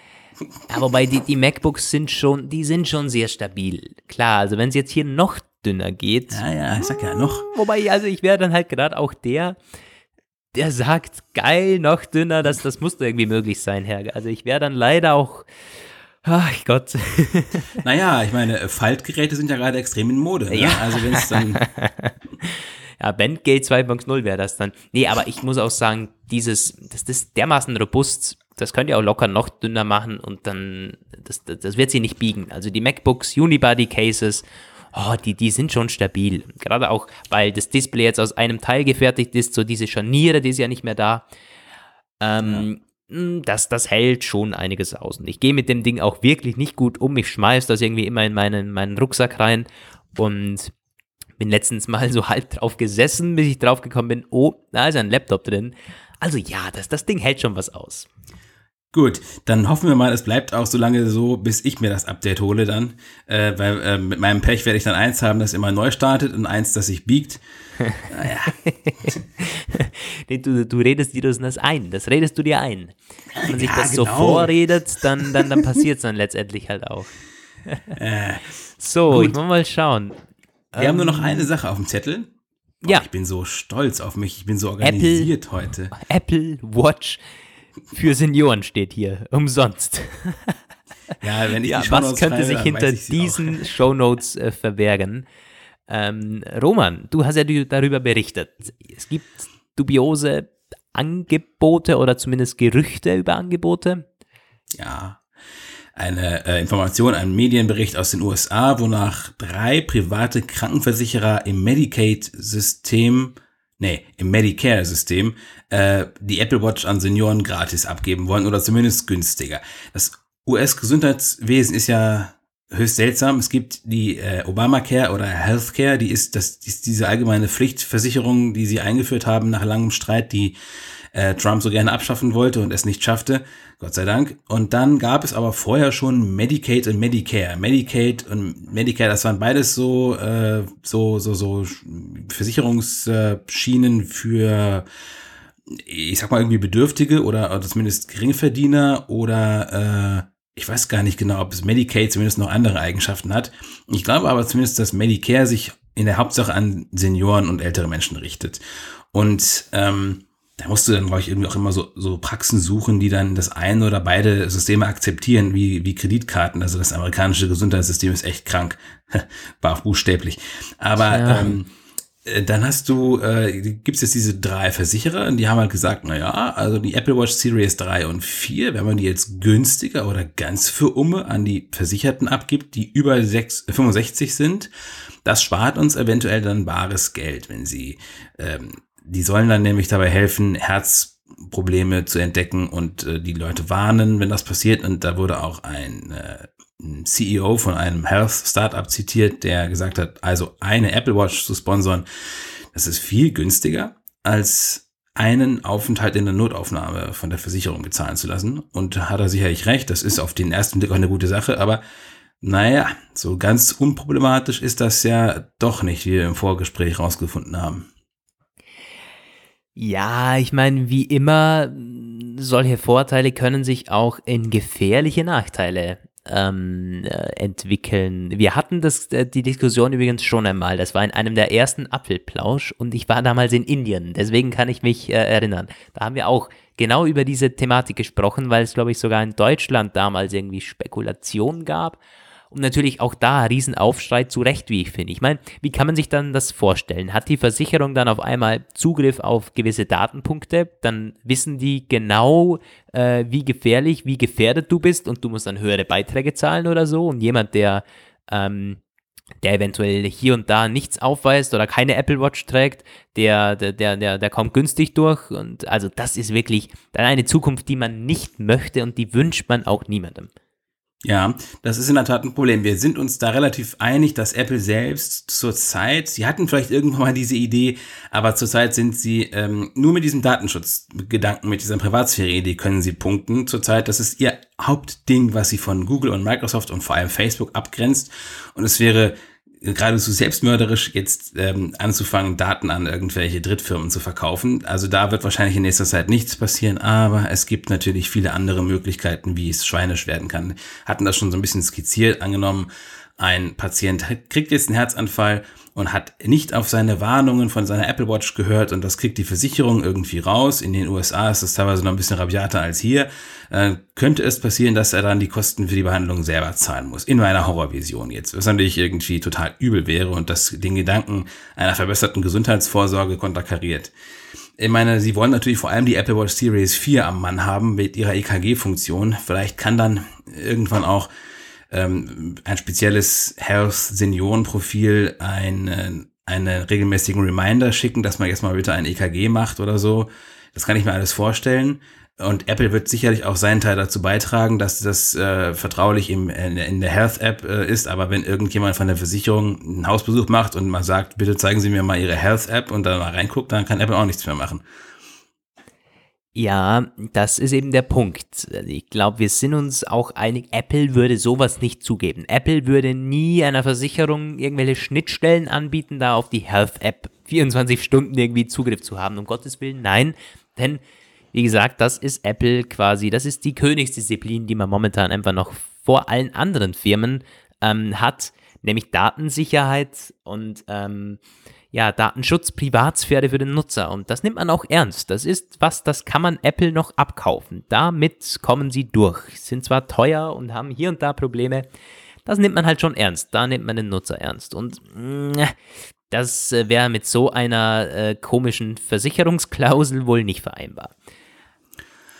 wobei die, die MacBooks sind schon, die sind schon sehr stabil. Klar, also wenn es jetzt hier noch dünner geht. Ja, ja, ich sag ja noch. Wobei, also ich wäre dann halt gerade auch der, der sagt, geil, noch dünner, das, das muss irgendwie möglich sein, Herr. Also ich wäre dann leider auch Ach Gott. naja, ich meine, Faltgeräte sind ja gerade extrem in Mode. Ne? Ja. Also wenn es dann. ja, Bandgate 2.0 wäre das dann. Nee, aber ich muss auch sagen, dieses, das ist dermaßen robust, das könnt ihr auch locker noch dünner machen und dann, das, das, das wird sie nicht biegen. Also die MacBooks, Unibody Cases, oh, die, die sind schon stabil. Gerade auch, weil das Display jetzt aus einem Teil gefertigt ist, so diese Scharniere, die ist ja nicht mehr da. Ähm, hm, das, das hält schon einiges aus. Und ich gehe mit dem Ding auch wirklich nicht gut um. Ich schmeiß das irgendwie immer in meinen, meinen Rucksack rein und bin letztens mal so halb drauf gesessen, bis ich drauf gekommen bin, oh, da ist ein Laptop drin. Also ja, das, das Ding hält schon was aus. Gut, dann hoffen wir mal, es bleibt auch so lange so, bis ich mir das Update hole dann. Äh, weil äh, mit meinem Pech werde ich dann eins haben, das immer neu startet und eins, das sich biegt. Naja. du, du redest dir das ein, das redest du dir ein. Wenn man sich ja, das genau. so vorredet, dann, dann, dann passiert es dann letztendlich halt auch. Äh, so, gut. ich muss mal schauen. Wir ähm, haben nur noch ähm, eine Sache auf dem Zettel. Boah, ja. Ich bin so stolz auf mich, ich bin so organisiert Apple, heute. Apple Watch für Senioren steht hier, umsonst. Ja, wenn ich ja, was könnte sich hinter diesen Shownotes äh, verbergen? Ähm, Roman, du hast ja darüber berichtet. Es gibt dubiose Angebote oder zumindest Gerüchte über Angebote. Ja, eine äh, Information, ein Medienbericht aus den USA, wonach drei private Krankenversicherer im Medicaid-System nee, im Medicare-System, äh, die Apple Watch an Senioren gratis abgeben wollen oder zumindest günstiger. Das US-Gesundheitswesen ist ja höchst seltsam. Es gibt die äh, Obamacare oder Healthcare, die ist, das die ist diese allgemeine Pflichtversicherung, die sie eingeführt haben nach langem Streit, die äh, Trump so gerne abschaffen wollte und es nicht schaffte, Gott sei Dank. Und dann gab es aber vorher schon Medicaid und Medicare. Medicaid und Medicare, das waren beides so äh, so so so Versicherungsschienen für ich sag mal irgendwie Bedürftige oder, oder zumindest Geringverdiener oder äh, ich weiß gar nicht genau, ob es Medicaid zumindest noch andere Eigenschaften hat. Ich glaube aber zumindest, dass Medicare sich in der Hauptsache an Senioren und ältere Menschen richtet. Und ähm, da musst du dann, glaube ich, irgendwie auch immer so, so Praxen suchen, die dann das eine oder beide Systeme akzeptieren, wie, wie Kreditkarten. Also das amerikanische Gesundheitssystem ist echt krank. War buchstäblich. Aber ja. ähm, äh, dann hast du, äh, gibt es jetzt diese drei Versicherer, und die haben halt gesagt, na ja, also die Apple Watch Series 3 und 4, wenn man die jetzt günstiger oder ganz für Umme an die Versicherten abgibt, die über 6, 65 sind, das spart uns eventuell dann bares Geld, wenn sie ähm, die sollen dann nämlich dabei helfen, Herzprobleme zu entdecken und äh, die Leute warnen, wenn das passiert. Und da wurde auch ein, äh, ein CEO von einem Health Startup zitiert, der gesagt hat, also eine Apple Watch zu sponsern, das ist viel günstiger als einen Aufenthalt in der Notaufnahme von der Versicherung bezahlen zu lassen. Und hat er sicherlich recht, das ist auf den ersten Blick auch eine gute Sache, aber naja, so ganz unproblematisch ist das ja doch nicht, wie wir im Vorgespräch rausgefunden haben. Ja, ich meine, wie immer, solche Vorteile können sich auch in gefährliche Nachteile ähm, äh, entwickeln. Wir hatten das, äh, die Diskussion übrigens schon einmal. Das war in einem der ersten Apfelplausch und ich war damals in Indien. Deswegen kann ich mich äh, erinnern. Da haben wir auch genau über diese Thematik gesprochen, weil es, glaube ich, sogar in Deutschland damals irgendwie Spekulation gab und natürlich auch da Riesenaufschrei zu Recht, wie ich finde. Ich meine, wie kann man sich dann das vorstellen? Hat die Versicherung dann auf einmal Zugriff auf gewisse Datenpunkte? Dann wissen die genau, äh, wie gefährlich, wie gefährdet du bist und du musst dann höhere Beiträge zahlen oder so. Und jemand, der ähm, der eventuell hier und da nichts aufweist oder keine Apple Watch trägt, der, der, der, der kommt günstig durch. Und also das ist wirklich dann eine Zukunft, die man nicht möchte und die wünscht man auch niemandem. Ja, das ist in der Tat ein Problem. Wir sind uns da relativ einig, dass Apple selbst zurzeit, sie hatten vielleicht irgendwann mal diese Idee, aber zurzeit sind sie ähm, nur mit diesem Datenschutzgedanken, mit dieser Privatsphäre-Idee können sie punkten. Zurzeit, das ist ihr Hauptding, was sie von Google und Microsoft und vor allem Facebook abgrenzt. Und es wäre geradezu selbstmörderisch jetzt ähm, anzufangen, Daten an irgendwelche Drittfirmen zu verkaufen. Also da wird wahrscheinlich in nächster Zeit nichts passieren, aber es gibt natürlich viele andere Möglichkeiten, wie es schweinisch werden kann. Hatten das schon so ein bisschen skizziert, angenommen, ein Patient kriegt jetzt einen Herzanfall und hat nicht auf seine Warnungen von seiner Apple Watch gehört und das kriegt die Versicherung irgendwie raus. In den USA ist das teilweise noch ein bisschen rabiater als hier. Äh, könnte es passieren, dass er dann die Kosten für die Behandlung selber zahlen muss. In meiner Horrorvision jetzt. Was natürlich irgendwie total übel wäre und das den Gedanken einer verbesserten Gesundheitsvorsorge konterkariert. Ich meine, sie wollen natürlich vor allem die Apple Watch Series 4 am Mann haben mit ihrer EKG-Funktion. Vielleicht kann dann irgendwann auch ähm, ein spezielles Health-Senioren-Profil einen, einen regelmäßigen Reminder schicken, dass man jetzt mal bitte ein EKG macht oder so. Das kann ich mir alles vorstellen. Und Apple wird sicherlich auch seinen Teil dazu beitragen, dass das äh, vertraulich im, in, in der Health-App äh, ist. Aber wenn irgendjemand von der Versicherung einen Hausbesuch macht und mal sagt, bitte zeigen Sie mir mal Ihre Health-App und dann mal reinguckt, dann kann Apple auch nichts mehr machen. Ja, das ist eben der Punkt. Ich glaube, wir sind uns auch einig, Apple würde sowas nicht zugeben. Apple würde nie einer Versicherung irgendwelche Schnittstellen anbieten, da auf die Health-App 24 Stunden irgendwie Zugriff zu haben. Um Gottes Willen, nein. Denn, wie gesagt, das ist Apple quasi, das ist die Königsdisziplin, die man momentan einfach noch vor allen anderen Firmen ähm, hat, nämlich Datensicherheit und ähm, ja, Datenschutz, Privatsphäre für den Nutzer. Und das nimmt man auch ernst. Das ist was, das kann man Apple noch abkaufen. Damit kommen sie durch. Sind zwar teuer und haben hier und da Probleme. Das nimmt man halt schon ernst. Da nimmt man den Nutzer ernst. Und mh, mm, das äh, wäre mit so einer äh, komischen Versicherungsklausel wohl nicht vereinbar.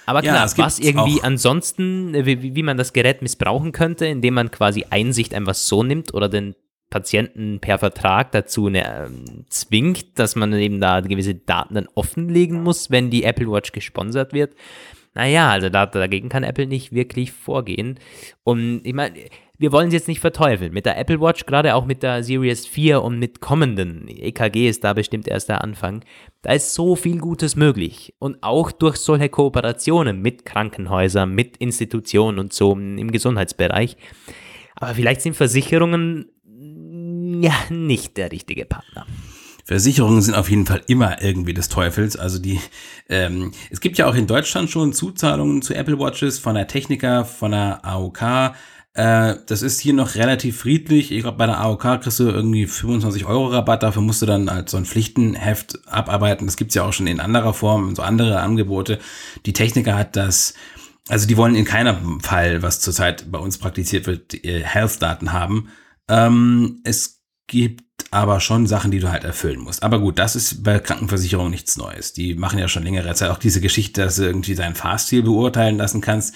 Aber klar, ja, was irgendwie ansonsten, äh, wie, wie man das Gerät missbrauchen könnte, indem man quasi Einsicht einfach so nimmt oder den Patienten per Vertrag dazu ne, ähm, zwingt, dass man eben da gewisse Daten dann offenlegen muss, wenn die Apple Watch gesponsert wird. Naja, also da, dagegen kann Apple nicht wirklich vorgehen. Und ich meine, wir wollen es jetzt nicht verteufeln. Mit der Apple Watch, gerade auch mit der Series 4 und mit kommenden EKG ist da bestimmt erst der Anfang. Da ist so viel Gutes möglich. Und auch durch solche Kooperationen mit Krankenhäusern, mit Institutionen und so im Gesundheitsbereich. Aber vielleicht sind Versicherungen ja nicht der richtige Partner. Versicherungen sind auf jeden Fall immer irgendwie des Teufels. Also die, ähm, es gibt ja auch in Deutschland schon Zuzahlungen zu Apple Watches von der Techniker, von der AOK. Äh, das ist hier noch relativ friedlich. Ich glaube, bei der AOK kriegst du irgendwie 25 Euro Rabatt. Dafür musst du dann halt so ein Pflichtenheft abarbeiten. Das gibt's ja auch schon in anderer Form, so andere Angebote. Die Techniker hat das, also die wollen in keinem Fall, was zurzeit bei uns praktiziert wird, Health-Daten haben. Ähm, es gibt aber schon Sachen, die du halt erfüllen musst. Aber gut, das ist bei Krankenversicherungen nichts Neues. Die machen ja schon längere Zeit auch diese Geschichte, dass du irgendwie dein Fahrstil beurteilen lassen kannst.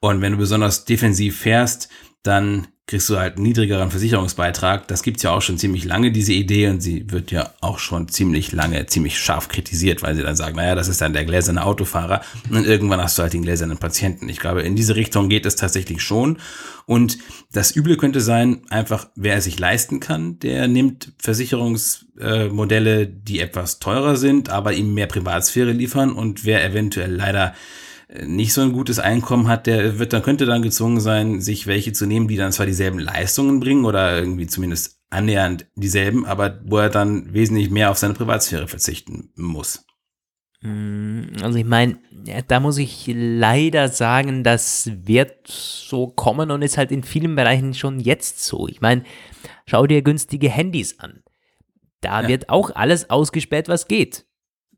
Und wenn du besonders defensiv fährst, dann kriegst du halt einen niedrigeren Versicherungsbeitrag. Das gibt's ja auch schon ziemlich lange, diese Idee, und sie wird ja auch schon ziemlich lange, ziemlich scharf kritisiert, weil sie dann sagen, naja, das ist dann der gläserne Autofahrer und irgendwann hast du halt den gläsernen Patienten. Ich glaube, in diese Richtung geht es tatsächlich schon. Und das Üble könnte sein, einfach, wer es sich leisten kann, der nimmt Versicherungsmodelle, die etwas teurer sind, aber ihm mehr Privatsphäre liefern und wer eventuell leider nicht so ein gutes Einkommen hat, der wird dann könnte dann gezwungen sein, sich welche zu nehmen, die dann zwar dieselben Leistungen bringen oder irgendwie zumindest annähernd dieselben, aber wo er dann wesentlich mehr auf seine Privatsphäre verzichten muss. Mm, also ich meine, da muss ich leider sagen, das wird so kommen und ist halt in vielen Bereichen schon jetzt so. Ich meine, schau dir günstige Handys an. Da ja. wird auch alles ausgespäht, was geht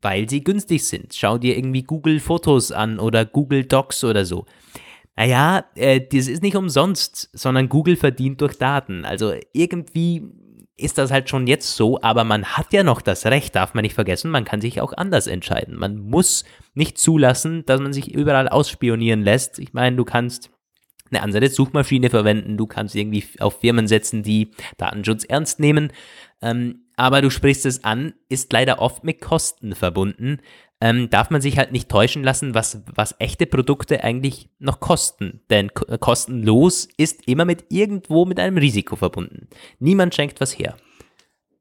weil sie günstig sind. Schau dir irgendwie Google Fotos an oder Google Docs oder so. Naja, äh, das ist nicht umsonst, sondern Google verdient durch Daten. Also irgendwie ist das halt schon jetzt so, aber man hat ja noch das Recht, darf man nicht vergessen, man kann sich auch anders entscheiden. Man muss nicht zulassen, dass man sich überall ausspionieren lässt. Ich meine, du kannst eine andere Suchmaschine verwenden, du kannst irgendwie auf Firmen setzen, die Datenschutz ernst nehmen. Ähm, aber du sprichst es an, ist leider oft mit Kosten verbunden. Ähm, darf man sich halt nicht täuschen lassen, was, was echte Produkte eigentlich noch kosten. Denn äh, kostenlos ist immer mit irgendwo mit einem Risiko verbunden. Niemand schenkt was her.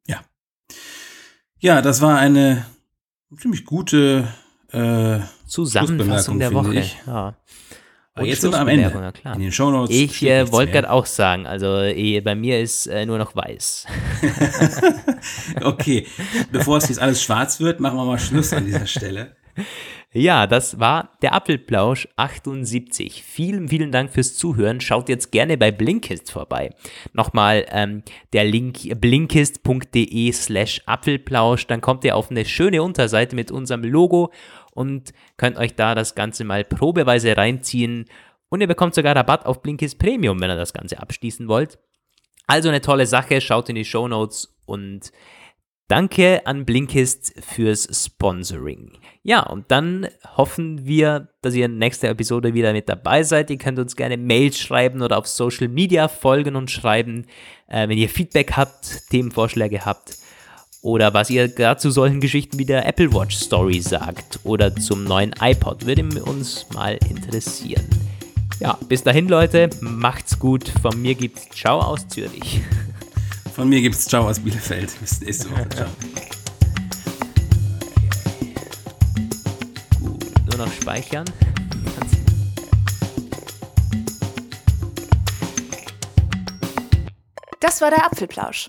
Ja. Ja, das war eine ziemlich gute äh, Zusammenfassung der Woche. Ja. Aber jetzt sind wir am Ende. Ja, klar. In den Shownotes. Ich äh, wollte gerade auch sagen, also eh, bei mir ist äh, nur noch weiß. okay, bevor es jetzt alles schwarz wird, machen wir mal Schluss an dieser Stelle. Ja, das war der Apfelplausch 78. Vielen, vielen Dank fürs Zuhören. Schaut jetzt gerne bei Blinkist vorbei. Nochmal ähm, der Link blinkist.de slash Apfelplausch. Dann kommt ihr auf eine schöne Unterseite mit unserem Logo und könnt euch da das Ganze mal probeweise reinziehen. Und ihr bekommt sogar Rabatt auf Blinkist Premium, wenn ihr das Ganze abschließen wollt. Also eine tolle Sache, schaut in die Show Notes und danke an Blinkist fürs Sponsoring. Ja, und dann hoffen wir, dass ihr in nächster Episode wieder mit dabei seid. Ihr könnt uns gerne Mails schreiben oder auf Social Media folgen und schreiben, äh, wenn ihr Feedback habt, Themenvorschläge habt oder was ihr gerade zu solchen Geschichten wie der Apple Watch Story sagt oder zum neuen iPod, würde uns mal interessieren. Ja, bis dahin, Leute, macht's gut. Von mir gibt's Ciao aus Zürich. Von mir gibt's Ciao aus Bielefeld. Bis nächste Woche. Ciao. Gut, nur noch speichern. Das war der Apfelplausch.